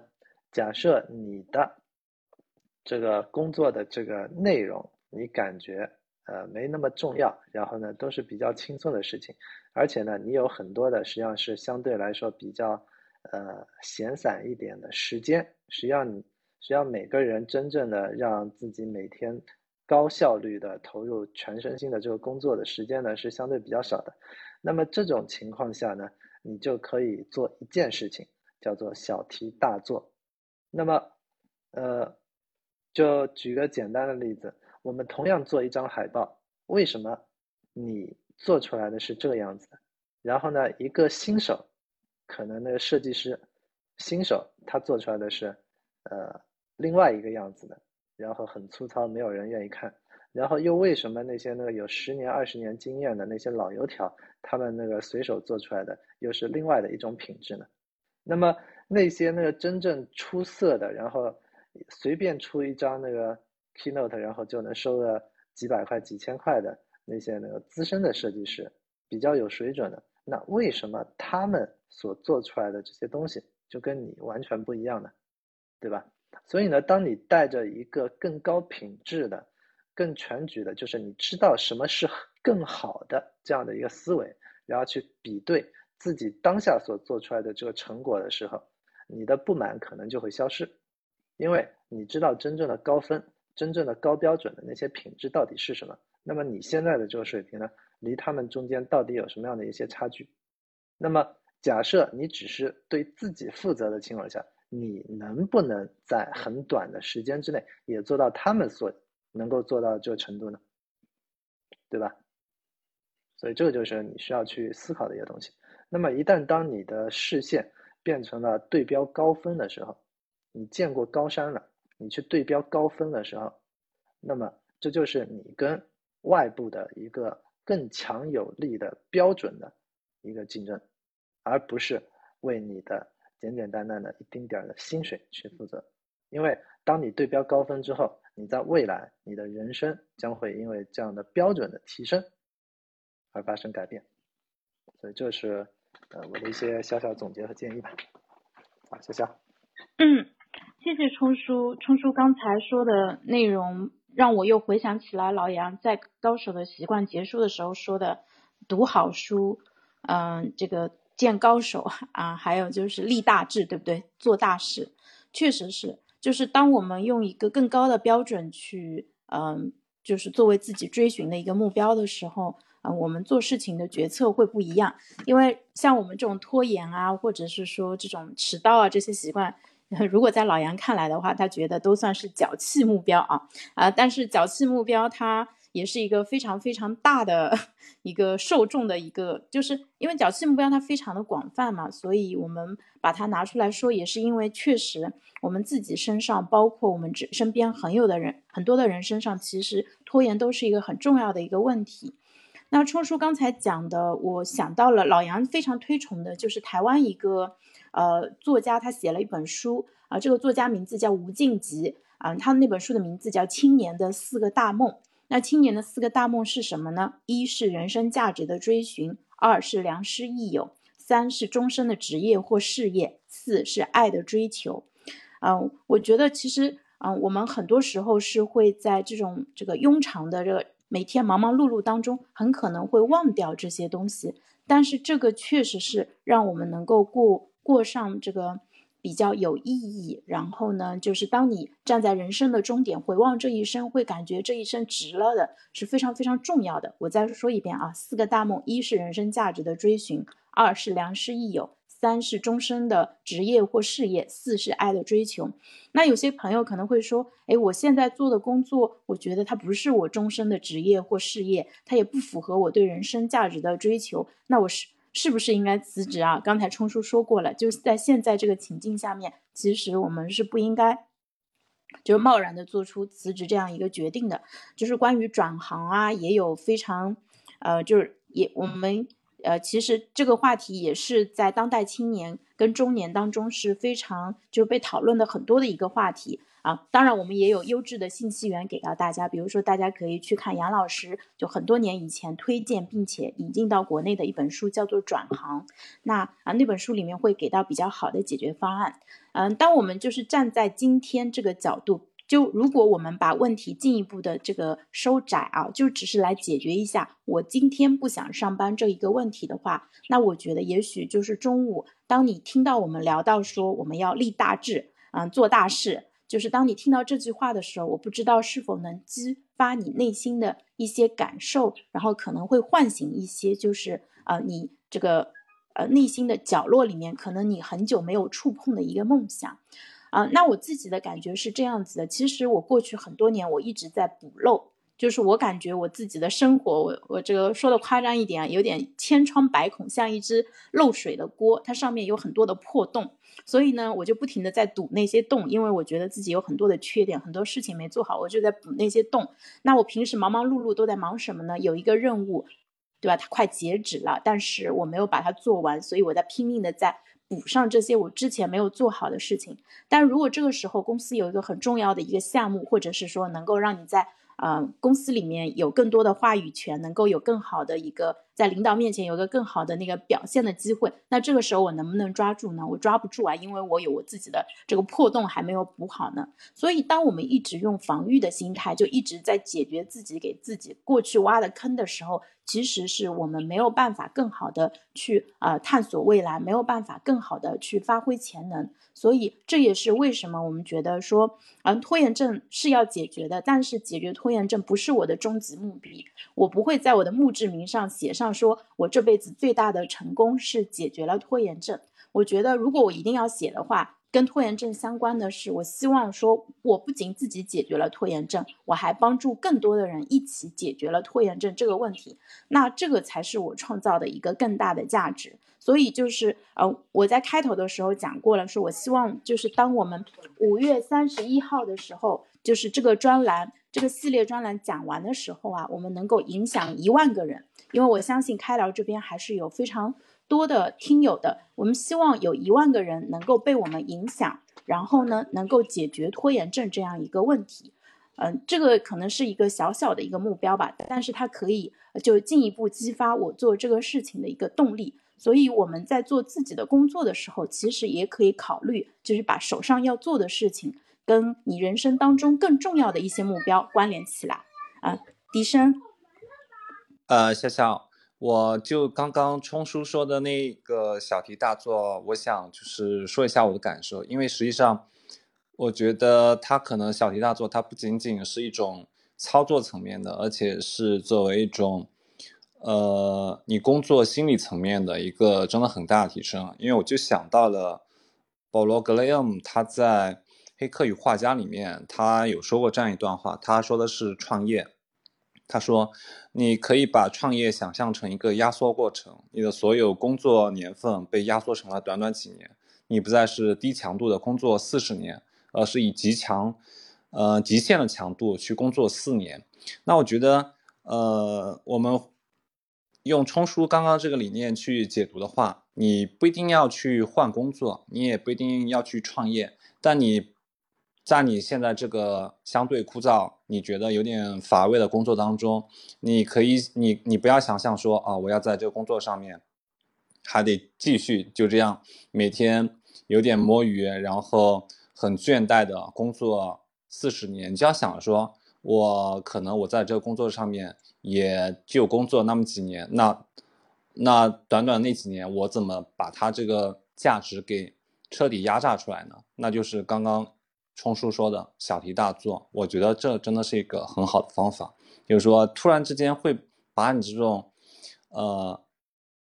Speaker 3: 假设你的这个工作的这个内容，你感觉呃没那么重要，然后呢都是比较轻松的事情，而且呢你有很多的实际上是相对来说比较呃闲散一点的时间，实际上你实际上每个人真正的让自己每天高效率的投入全身心的这个工作的时间呢是相对比较少的，那么这种情况下呢，你就可以做一件事情，叫做小题大做，那么呃。就举个简单的例子，我们同样做一张海报，为什么你做出来的是这个样子？然后呢，一个新手，可能那个设计师，新手他做出来的是，呃，另外一个样子的，然后很粗糙，没有人愿意看。然后又为什么那些那个有十年、二十年经验的那些老油条，他们那个随手做出来的又是另外的一种品质呢？那么那些那个真正出色的，然后随便出一张那个 keynote，然后就能收个几百块、几千块的那些那个资深的设计师，比较有水准的，那为什么他们所做出来的这些东西就跟你完全不一样呢？对吧？所以呢，当你带着一个更高品质的、更全局的，就是你知道什么是更好的这样的一个思维，然后去比对自己当下所做出来的这个成果的时候，你的不满可能就会消失，因为你知道真正的高分、真正的高标准的那些品质到底是什么。那么你现在的这个水平呢，离他们中间到底有什么样的一些差距？那么假设你只是对自己负责的情况下。你能不能在很短的时间之内也做到他们所能够做到这个程度呢？对吧？所以这个就是你需要去思考的一个东西。那么一旦当你的视线变成了对标高分的时候，你见过高山了，你去对标高分的时候，那么这就是你跟外部的一个更强有力的标准的一个竞争，而不是为你的。简简单单的一丁点儿的薪水去负责，因为当你对标高分之后，你在未来你的人生将会因为这样的标准的提升而发生改变，所以这是呃我的一些小小总结和建议吧。好，谢谢。
Speaker 1: 嗯，谢谢冲叔，冲叔刚才说的内容让我又回想起来老杨在《高手的习惯》结束的时候说的，读好书，嗯，这个。见高手啊，还有就是立大志，对不对？做大事，确实是，就是当我们用一个更高的标准去，嗯，就是作为自己追寻的一个目标的时候，啊，我们做事情的决策会不一样。因为像我们这种拖延啊，或者是说这种迟到啊这些习惯，如果在老杨看来的话，他觉得都算是脚气目标啊啊，但是脚气目标它。也是一个非常非常大的 一个受众的一个，就是因为脚气目标它非常的广泛嘛，所以我们把它拿出来说，也是因为确实我们自己身上，包括我们身身边很有的人，很多的人身上，其实拖延都是一个很重要的一个问题。那冲叔刚才讲的，我想到了老杨非常推崇的，就是台湾一个呃作家，他写了一本书啊，这个作家名字叫吴敬吉啊，他那本书的名字叫《青年的四个大梦》。那青年的四个大梦是什么呢？一是人生价值的追寻，二是良师益友，三是终身的职业或事业，四是爱的追求。嗯，我觉得其实，嗯，我们很多时候是会在这种这个庸常的这个每天忙忙碌碌当中，很可能会忘掉这些东西。但是这个确实是让我们能够过过上这个。比较有意义，然后呢，就是当你站在人生的终点回望这一生，会感觉这一生值了的，是非常非常重要的。我再说一遍啊，四个大梦：一是人生价值的追寻，二是良师益友，三是终身的职业或事业，四是爱的追求。那有些朋友可能会说，哎，我现在做的工作，我觉得它不是我终身的职业或事业，它也不符合我对人生价值的追求，那我是。是不是应该辞职啊？刚才冲叔说过了，就是在现在这个情境下面，其实我们是不应该，就贸然的做出辞职这样一个决定的。就是关于转行啊，也有非常，呃，就是也我们呃，其实这个话题也是在当代青年跟中年当中是非常就被讨论的很多的一个话题。啊，当然我们也有优质的信息源给到大家，比如说大家可以去看杨老师就很多年以前推荐并且引进到国内的一本书，叫做《转行》。那啊那本书里面会给到比较好的解决方案。嗯，当我们就是站在今天这个角度，就如果我们把问题进一步的这个收窄啊，就只是来解决一下我今天不想上班这一个问题的话，那我觉得也许就是中午，当你听到我们聊到说我们要立大志，嗯，做大事。就是当你听到这句话的时候，我不知道是否能激发你内心的一些感受，然后可能会唤醒一些，就是呃你这个呃内心的角落里面，可能你很久没有触碰的一个梦想，啊，那我自己的感觉是这样子的。其实我过去很多年，我一直在补漏，就是我感觉我自己的生活，我我这个说的夸张一点，有点千疮百孔，像一只漏水的锅，它上面有很多的破洞。所以呢，我就不停的在堵那些洞，因为我觉得自己有很多的缺点，很多事情没做好，我就在补那些洞。那我平时忙忙碌碌都在忙什么呢？有一个任务，对吧？它快截止了，但是我没有把它做完，所以我在拼命的在补上这些我之前没有做好的事情。但如果这个时候公司有一个很重要的一个项目，或者是说能够让你在嗯，公司里面有更多的话语权，能够有更好的一个在领导面前有个更好的那个表现的机会。那这个时候我能不能抓住呢？我抓不住啊，因为我有我自己的这个破洞还没有补好呢。所以，当我们一直用防御的心态，就一直在解决自己给自己过去挖的坑的时候，其实是我们没有办法更好的去呃探索未来，没有办法更好的去发挥潜能。所以这也是为什么我们觉得说，嗯，拖延症是要解决的，但是解决拖延症不是我的终极目的。我不会在我的墓志铭上写上说我这辈子最大的成功是解决了拖延症。我觉得如果我一定要写的话，跟拖延症相关的是，我希望说我不仅自己解决了拖延症，我还帮助更多的人一起解决了拖延症这个问题。那这个才是我创造的一个更大的价值。所以就是呃，我在开头的时候讲过了，说我希望就是当我们五月三十一号的时候，就是这个专栏这个系列专栏讲完的时候啊，我们能够影响一万个人，因为我相信开聊这边还是有非常多的听友的，我们希望有一万个人能够被我们影响，然后呢，能够解决拖延症这样一个问题。嗯，这个可能是一个小小的一个目标吧，但是它可以就进一步激发我做这个事情的一个动力。所以我们在做自己的工作的时候，其实也可以考虑，就是把手上要做的事情跟你人生当中更重要的一些目标关联起来。啊，笛声，
Speaker 2: 呃，笑笑，我就刚刚冲叔说的那个小题大做，我想就是说一下我的感受，因为实际上，我觉得他可能小题大做，它不仅仅是一种操作层面的，而且是作为一种。呃，你工作心理层面的一个真的很大的提升，因为我就想到了保罗·格雷厄姆他在《黑客与画家》里面，他有说过这样一段话，他说的是创业，他说你可以把创业想象成一个压缩过程，你的所有工作年份被压缩成了短短几年，你不再是低强度的工作四十年，而是以极强，呃极限的强度去工作四年。那我觉得，呃，我们。用冲叔刚刚这个理念去解读的话，你不一定要去换工作，你也不一定要去创业，但你在你现在这个相对枯燥、你觉得有点乏味的工作当中，你可以，你你不要想象说啊，我要在这个工作上面还得继续就这样每天有点摸鱼，然后很倦怠的工作四十年，你就要想说，我可能我在这个工作上面。也就工作那么几年，那那短短那几年，我怎么把它这个价值给彻底压榨出来呢？那就是刚刚冲叔说的小题大做，我觉得这真的是一个很好的方法，就是说突然之间会把你这种呃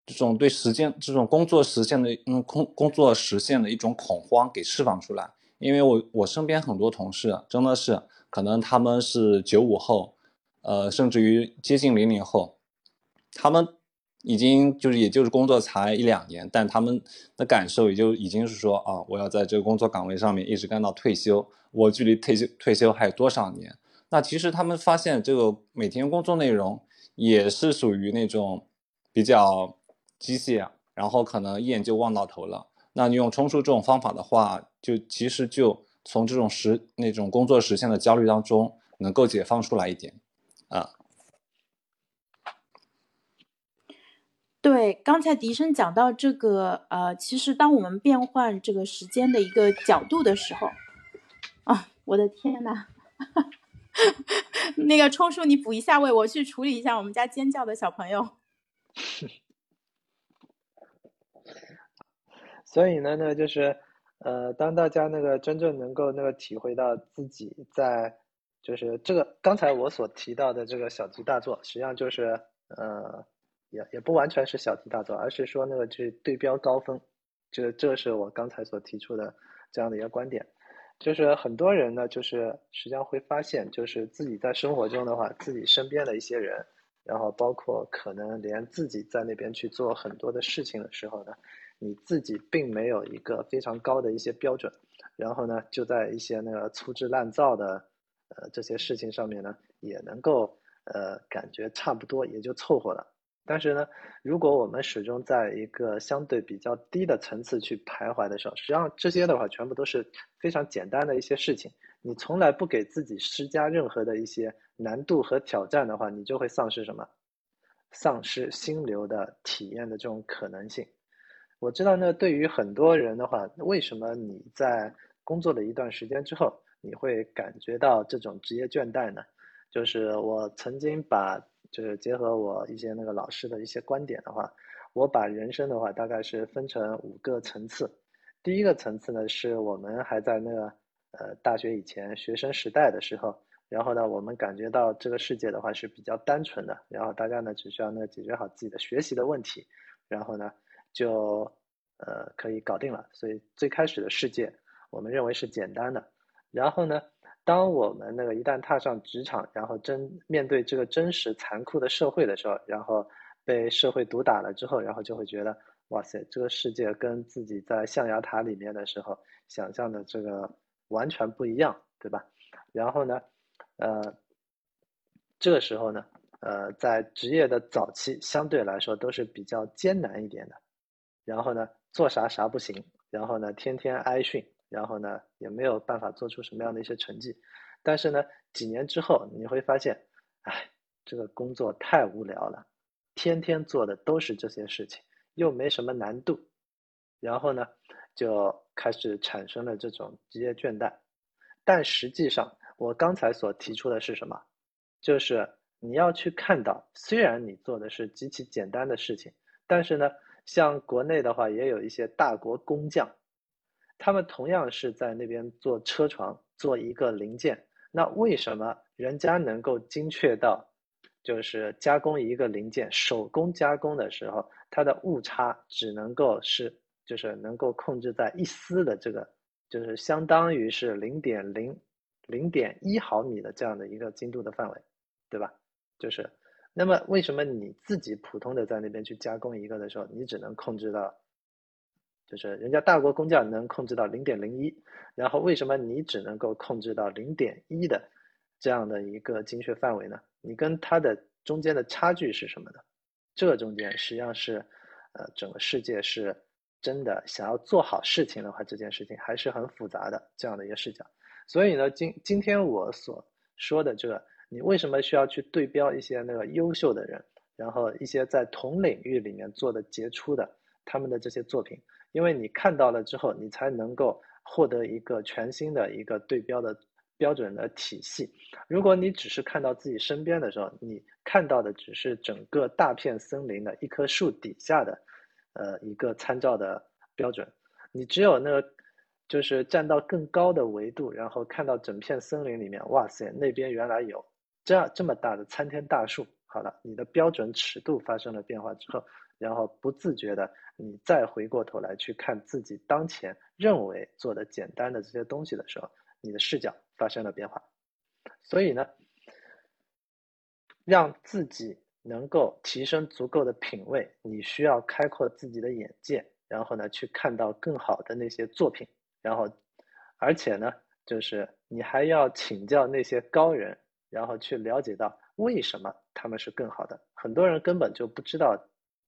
Speaker 2: 这种对实践这种工作实现的嗯工工作实现的一种恐慌给释放出来，因为我我身边很多同事真的是可能他们是九五后。呃，甚至于接近零零后，他们已经就是也就是工作才一两年，但他们的感受也就已经是说啊，我要在这个工作岗位上面一直干到退休，我距离退休退休还有多少年？那其实他们发现这个每天工作内容也是属于那种比较机械，然后可能一眼就望到头了。那你用冲叔这种方法的话，就其实就从这种实那种工作实现的焦虑当中能够解放出来一点。啊，
Speaker 1: 对，刚才笛声讲到这个，呃，其实当我们变换这个时间的一个角度的时候，啊，我的天呐，那个冲叔，你补一下位，我去处理一下我们家尖叫的小朋友。
Speaker 3: 所以呢，那就是，呃，当大家那个真正能够那个体会到自己在。就是这个刚才我所提到的这个小题大做，实际上就是呃，也也不完全是小题大做，而是说那个去对标高分，这这是我刚才所提出的这样的一个观点。就是很多人呢，就是实际上会发现，就是自己在生活中的话，自己身边的一些人，然后包括可能连自己在那边去做很多的事情的时候呢，你自己并没有一个非常高的一些标准，然后呢，就在一些那个粗制滥造的。呃，这些事情上面呢，也能够呃感觉差不多，也就凑合了。但是呢，如果我们始终在一个相对比较低的层次去徘徊的时候，实际上这些的话全部都是非常简单的一些事情。你从来不给自己施加任何的一些难度和挑战的话，你就会丧失什么？丧失心流的体验的这种可能性。我知道，那对于很多人的话，为什么你在工作了一段时间之后，你会感觉到这种职业倦怠呢？就是我曾经把，就是结合我一些那个老师的一些观点的话，我把人生的话大概是分成五个层次。第一个层次呢，是我们还在那个呃大学以前学生时代的时候。然后呢，我们感觉到这个世界的话是比较单纯的，然后大家呢只需要呢解决好自己的学习的问题，然后呢就呃可以搞定了。所以最开始的世界我们认为是简单的。然后呢，当我们那个一旦踏上职场，然后真面对这个真实残酷的社会的时候，然后被社会毒打了之后，然后就会觉得哇塞，这个世界跟自己在象牙塔里面的时候想象的这个完全不一样，对吧？然后呢？呃，这个时候呢，呃，在职业的早期，相对来说都是比较艰难一点的。然后呢，做啥啥不行，然后呢，天天挨训，然后呢，也没有办法做出什么样的一些成绩。但是呢，几年之后你会发现，哎，这个工作太无聊了，天天做的都是这些事情，又没什么难度。然后呢，就开始产生了这种职业倦怠。但实际上，我刚才所提出的是什么？就是你要去看到，虽然你做的是极其简单的事情，但是呢，像国内的话，也有一些大国工匠，他们同样是在那边做车床，做一个零件。那为什么人家能够精确到，就是加工一个零件，手工加工的时候，它的误差只能够是，就是能够控制在一丝的这个，就是相当于是零点零。零点一毫米的这样的一个精度的范围，对吧？就是，那么为什么你自己普通的在那边去加工一个的时候，你只能控制到，就是人家大国工匠能控制到零点零一，然后为什么你只能够控制到零点一的这样的一个精确范围呢？你跟它的中间的差距是什么呢？这中间实际上是，呃，整个世界是真的想要做好事情的话，这件事情还是很复杂的这样的一个视角。所以呢，今今天我所说的这个，你为什么需要去对标一些那个优秀的人，然后一些在同领域里面做的杰出的他们的这些作品？因为你看到了之后，你才能够获得一个全新的一个对标的标准的体系。如果你只是看到自己身边的时候，你看到的只是整个大片森林的一棵树底下的，呃，一个参照的标准。你只有那个。就是站到更高的维度，然后看到整片森林里面，哇塞，那边原来有这样这么大的参天大树。好了，你的标准尺度发生了变化之后，然后不自觉的，你再回过头来去看自己当前认为做的简单的这些东西的时候，你的视角发生了变化。所以呢，让自己能够提升足够的品味，你需要开阔自己的眼界，然后呢，去看到更好的那些作品。然后，而且呢，就是你还要请教那些高人，然后去了解到为什么他们是更好的。很多人根本就不知道，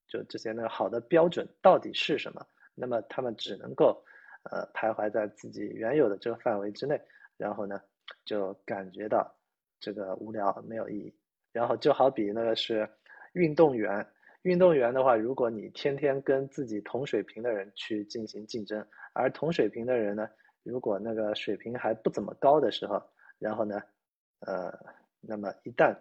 Speaker 3: 就这些那个好的标准到底是什么。那么他们只能够，呃，徘徊在自己原有的这个范围之内，然后呢，就感觉到这个无聊没有意义。然后就好比那个是运动员。运动员的话，如果你天天跟自己同水平的人去进行竞争，而同水平的人呢，如果那个水平还不怎么高的时候，然后呢，呃，那么一旦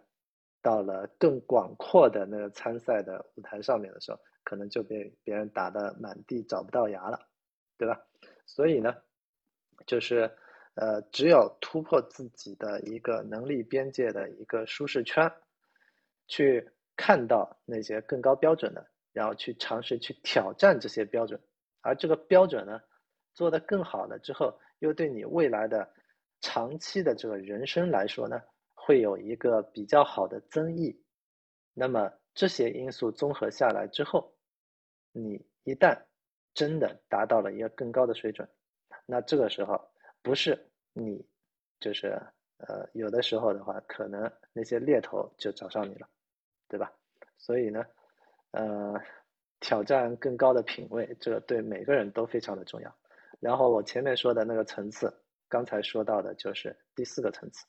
Speaker 3: 到了更广阔的那个参赛的舞台上面的时候，可能就被别人打得满地找不到牙了，对吧？所以呢，就是呃，只有突破自己的一个能力边界的一个舒适圈，去。看到那些更高标准的，然后去尝试去挑战这些标准，而这个标准呢，做得更好了之后，又对你未来的长期的这个人生来说呢，会有一个比较好的增益。那么这些因素综合下来之后，你一旦真的达到了一个更高的水准，那这个时候不是你，就是呃，有的时候的话，可能那些猎头就找上你了。对吧？所以呢，呃，挑战更高的品位，这对每个人都非常的重要。然后我前面说的那个层次，刚才说到的就是第四个层次。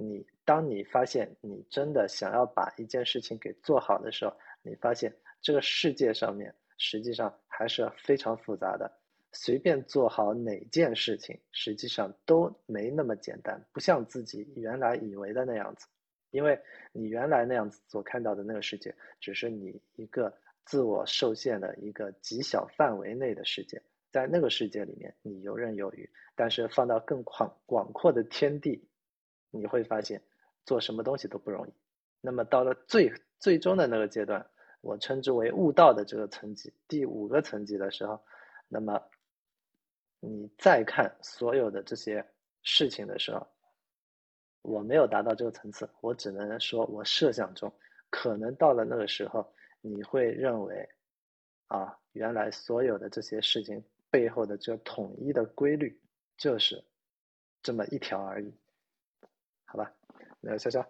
Speaker 3: 你当你发现你真的想要把一件事情给做好的时候，你发现这个世界上面实际上还是非常复杂的。随便做好哪件事情，实际上都没那么简单，不像自己原来以为的那样子。因为你原来那样子所看到的那个世界，只是你一个自我受限的一个极小范围内的世界，在那个世界里面你游刃有余。但是放到更广广阔的天地，你会发现做什么东西都不容易。那么到了最最终的那个阶段，我称之为悟道的这个层级，第五个层级的时候，那么。你再看所有的这些事情的时候，我没有达到这个层次，我只能说我设想中可能到了那个时候，你会认为，啊，原来所有的这些事情背后的这统一的规律就是这么一条而已，好吧？那潇潇，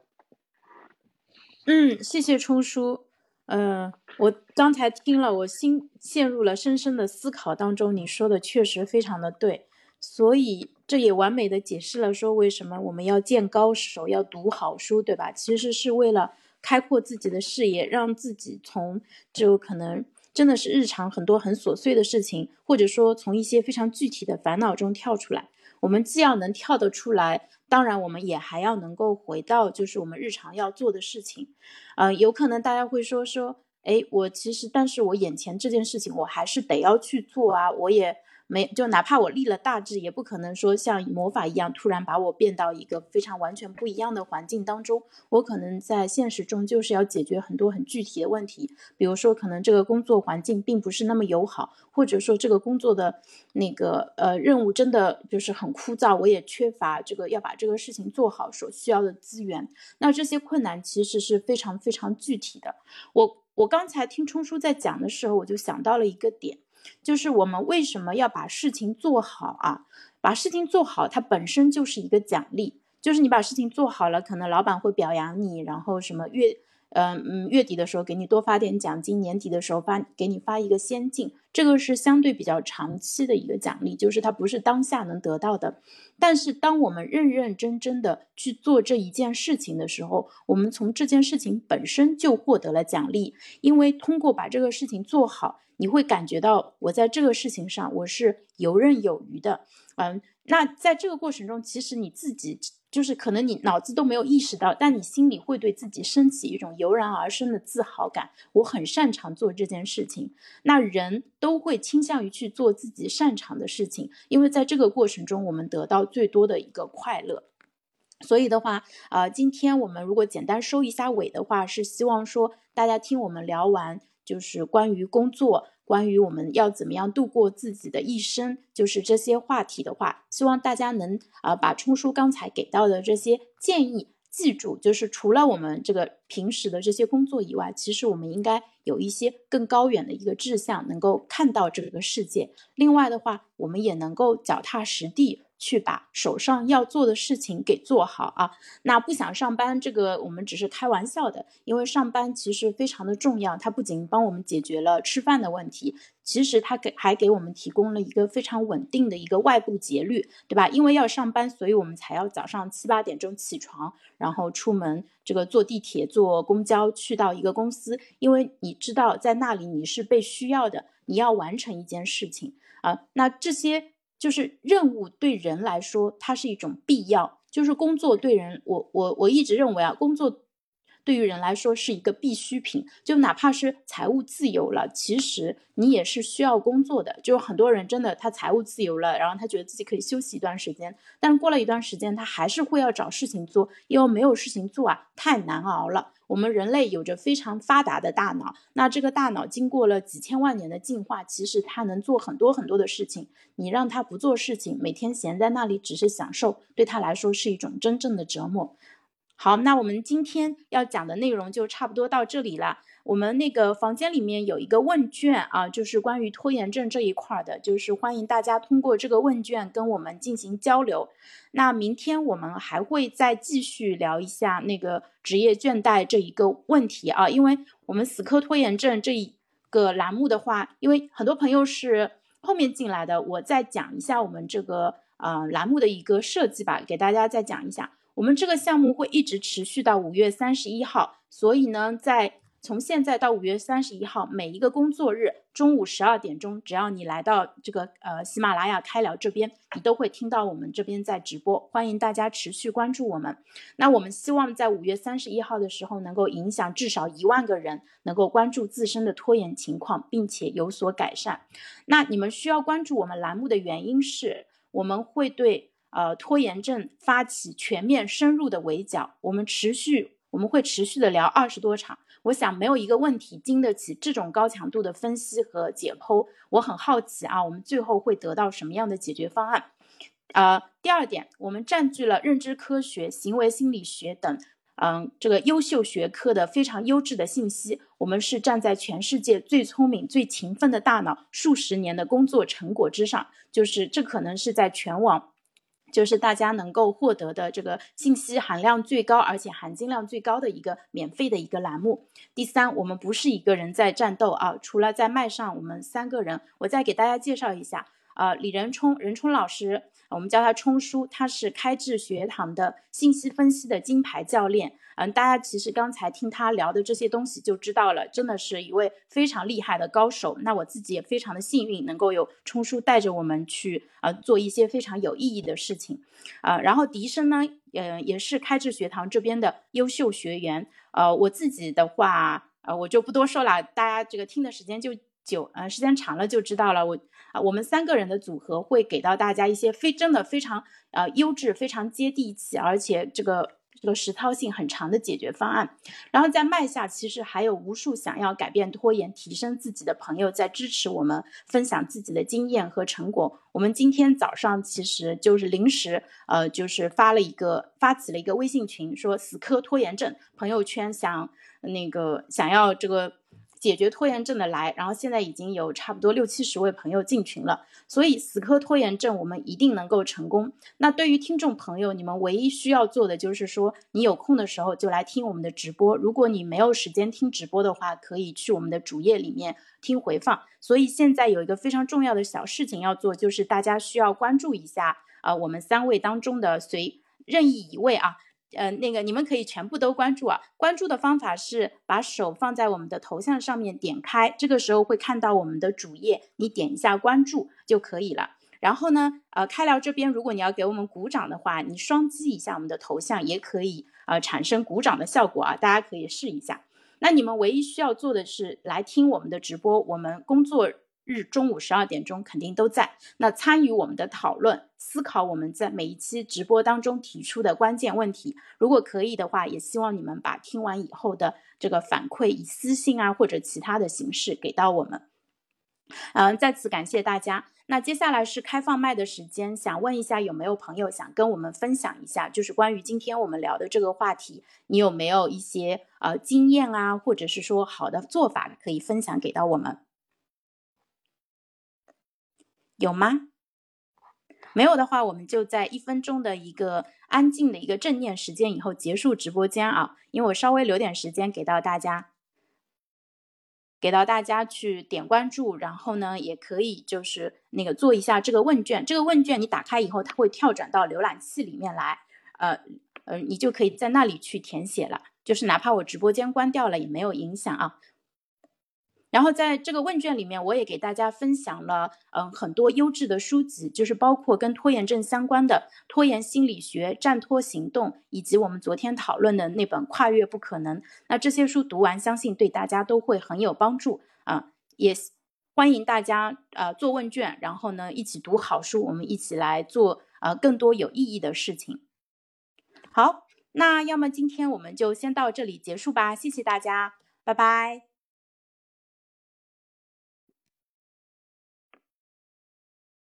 Speaker 1: 嗯，谢谢冲叔。嗯，我刚才听了，我心陷入了深深的思考当中。你说的确实非常的对，所以这也完美的解释了说为什么我们要见高手，要读好书，对吧？其实是为了开阔自己的视野，让自己从就可能真的是日常很多很琐碎的事情，或者说从一些非常具体的烦恼中跳出来。我们既要能跳得出来。当然，我们也还要能够回到，就是我们日常要做的事情，呃，有可能大家会说说，哎，我其实，但是我眼前这件事情，我还是得要去做啊，我也。没，就哪怕我立了大志，也不可能说像魔法一样突然把我变到一个非常完全不一样的环境当中。我可能在现实中就是要解决很多很具体的问题，比如说可能这个工作环境并不是那么友好，或者说这个工作的那个呃任务真的就是很枯燥，我也缺乏这个要把这个事情做好所需要的资源。那这些困难其实是非常非常具体的。我我刚才听冲叔在讲的时候，我就想到了一个点。就是我们为什么要把事情做好啊？把事情做好，它本身就是一个奖励。就是你把事情做好了，可能老板会表扬你，然后什么月，嗯嗯，月底的时候给你多发点奖金，年底的时候发给你发一个先进，这个是相对比较长期的一个奖励，就是它不是当下能得到的。但是当我们认认真真的去做这一件事情的时候，我们从这件事情本身就获得了奖励，因为通过把这个事情做好。你会感觉到我在这个事情上我是游刃有余的，嗯，那在这个过程中，其实你自己就是可能你脑子都没有意识到，但你心里会对自己升起一种油然而生的自豪感。我很擅长做这件事情，那人都会倾向于去做自己擅长的事情，因为在这个过程中，我们得到最多的一个快乐。所以的话，呃，今天我们如果简单收一下尾的话，是希望说大家听我们聊完。就是关于工作，关于我们要怎么样度过自己的一生，就是这些话题的话，希望大家能啊把冲叔刚才给到的这些建议记住。就是除了我们这个平时的这些工作以外，其实我们应该有一些更高远的一个志向，能够看到这个世界。另外的话，我们也能够脚踏实地。去把手上要做的事情给做好啊！那不想上班，这个我们只是开玩笑的，因为上班其实非常的重要，它不仅帮我们解决了吃饭的问题，其实它给还给我们提供了一个非常稳定的一个外部节律，对吧？因为要上班，所以我们才要早上七八点钟起床，然后出门，这个坐地铁、坐公交去到一个公司，因为你知道在那里你是被需要的，你要完成一件事情啊，那这些。就是任务对人来说，它是一种必要；就是工作对人，我我我一直认为啊，工作对于人来说是一个必需品。就哪怕是财务自由了，其实你也是需要工作的。就很多人真的他财务自由了，然后他觉得自己可以休息一段时间，但是过了一段时间，他还是会要找事情做，因为没有事情做啊，太难熬了。我们人类有着非常发达的大脑，那这个大脑经过了几千万年的进化，其实它能做很多很多的事情。你让它不做事情，每天闲在那里只是享受，对它来说是一种真正的折磨。好，那我们今天要讲的内容就差不多到这里了。我们那个房间里面有一个问卷啊，就是关于拖延症这一块的，就是欢迎大家通过这个问卷跟我们进行交流。那明天我们还会再继续聊一下那个职业倦怠这一个问题啊，因为我们死磕拖延症这一个栏目的话，因为很多朋友是后面进来的，我再讲一下我们这个呃栏目的一个设计吧，给大家再讲一下。我们这个项目会一直持续到五月三十一号，所以呢，在从现在到五月三十一号，每一个工作日中午十二点钟，只要你来到这个呃喜马拉雅开聊这边，你都会听到我们这边在直播。欢迎大家持续关注我们。那我们希望在五月三十一号的时候，能够影响至少一万个人，能够关注自身的拖延情况，并且有所改善。那你们需要关注我们栏目的原因是，我们会对呃拖延症发起全面深入的围剿。我们持续，我们会持续的聊二十多场。我想没有一个问题经得起这种高强度的分析和解剖。我很好奇啊，我们最后会得到什么样的解决方案？呃，第二点，我们占据了认知科学、行为心理学等，嗯，这个优秀学科的非常优质的信息。我们是站在全世界最聪明、最勤奋的大脑数十年的工作成果之上，就是这可能是在全网。就是大家能够获得的这个信息含量最高，而且含金量最高的一个免费的一个栏目。第三，我们不是一个人在战斗啊，除了在麦上，我们三个人。我再给大家介绍一下。啊，李仁冲，仁冲老师，我们叫他冲叔，他是开智学堂的信息分析的金牌教练。嗯，大家其实刚才听他聊的这些东西就知道了，真的是一位非常厉害的高手。那我自己也非常的幸运，能够有冲叔带着我们去呃做一些非常有意义的事情。啊，然后笛声呢，呃，也是开智学堂这边的优秀学员。呃，我自己的话，呃，我就不多说了，大家这个听的时间就久，呃，时间长了就知道了。我。啊，我们三个人的组合会给到大家一些非真的非常呃优质、非常接地气，而且这个这个实操性很长的解决方案。然后在麦下，其实还有无数想要改变拖延、提升自己的朋友在支持我们，分享自己的经验和成果。我们今天早上其实就是临时呃，就是发了一个发起了一个微信群，说死磕拖延症，朋友圈想那个想要这个。解决拖延症的来，然后现在已经有差不多六七十位朋友进群了，所以死磕拖延症我们一定能够成功。那对于听众朋友，你们唯一需要做的就是说，你有空的时候就来听我们的直播。如果你没有时间听直播的话，可以去我们的主页里面听回放。所以现在有一个非常重要的小事情要做，就是大家需要关注一下啊，我们三位当中的随任意一位啊。呃，那个你们可以全部都关注啊！关注的方法是把手放在我们的头像上面，点开，这个时候会看到我们的主页，你点一下关注就可以了。然后呢，呃，开聊这边，如果你要给我们鼓掌的话，你双击一下我们的头像，也可以呃产生鼓掌的效果啊，大家可以试一下。那你们唯一需要做的是来听我们的直播，我们工作。日中午十二点钟肯定都在，那参与我们的讨论，思考我们在每一期直播当中提出的关键问题。如果可以的话，也希望你们把听完以后的这个反馈以私信啊或者其他的形式给到我们。嗯，再次感谢大家。那接下来是开放麦的时间，想问一下有没有朋友想跟我们分享一下，就是关于今天我们聊的这个话题，你有没有一些呃经验啊，或者是说好的做法可以分享给到我们？有吗？没有的话，我们就在一分钟的一个安静的一个正念时间以后结束直播间啊，因为我稍微留点时间给到大家，给到大家去点关注，然后呢，也可以就是那个做一下这个问卷。这个问卷你打开以后，它会跳转到浏览器里面来，呃呃，你就可以在那里去填写了，就是哪怕我直播间关掉了也没有影响啊。然后在这个问卷里面，我也给大家分享了，嗯，很多优质的书籍，就是包括跟拖延症相关的《拖延心理学》《战拖行动》，以及我们昨天讨论的那本《跨越不可能》。那这些书读完，相信对大家都会很有帮助啊！也欢迎大家啊做问卷，然后呢一起读好书，我们一起来做啊更多有意义的事情。好，那要么今天我们就先到这里结束吧，谢谢大家，拜拜。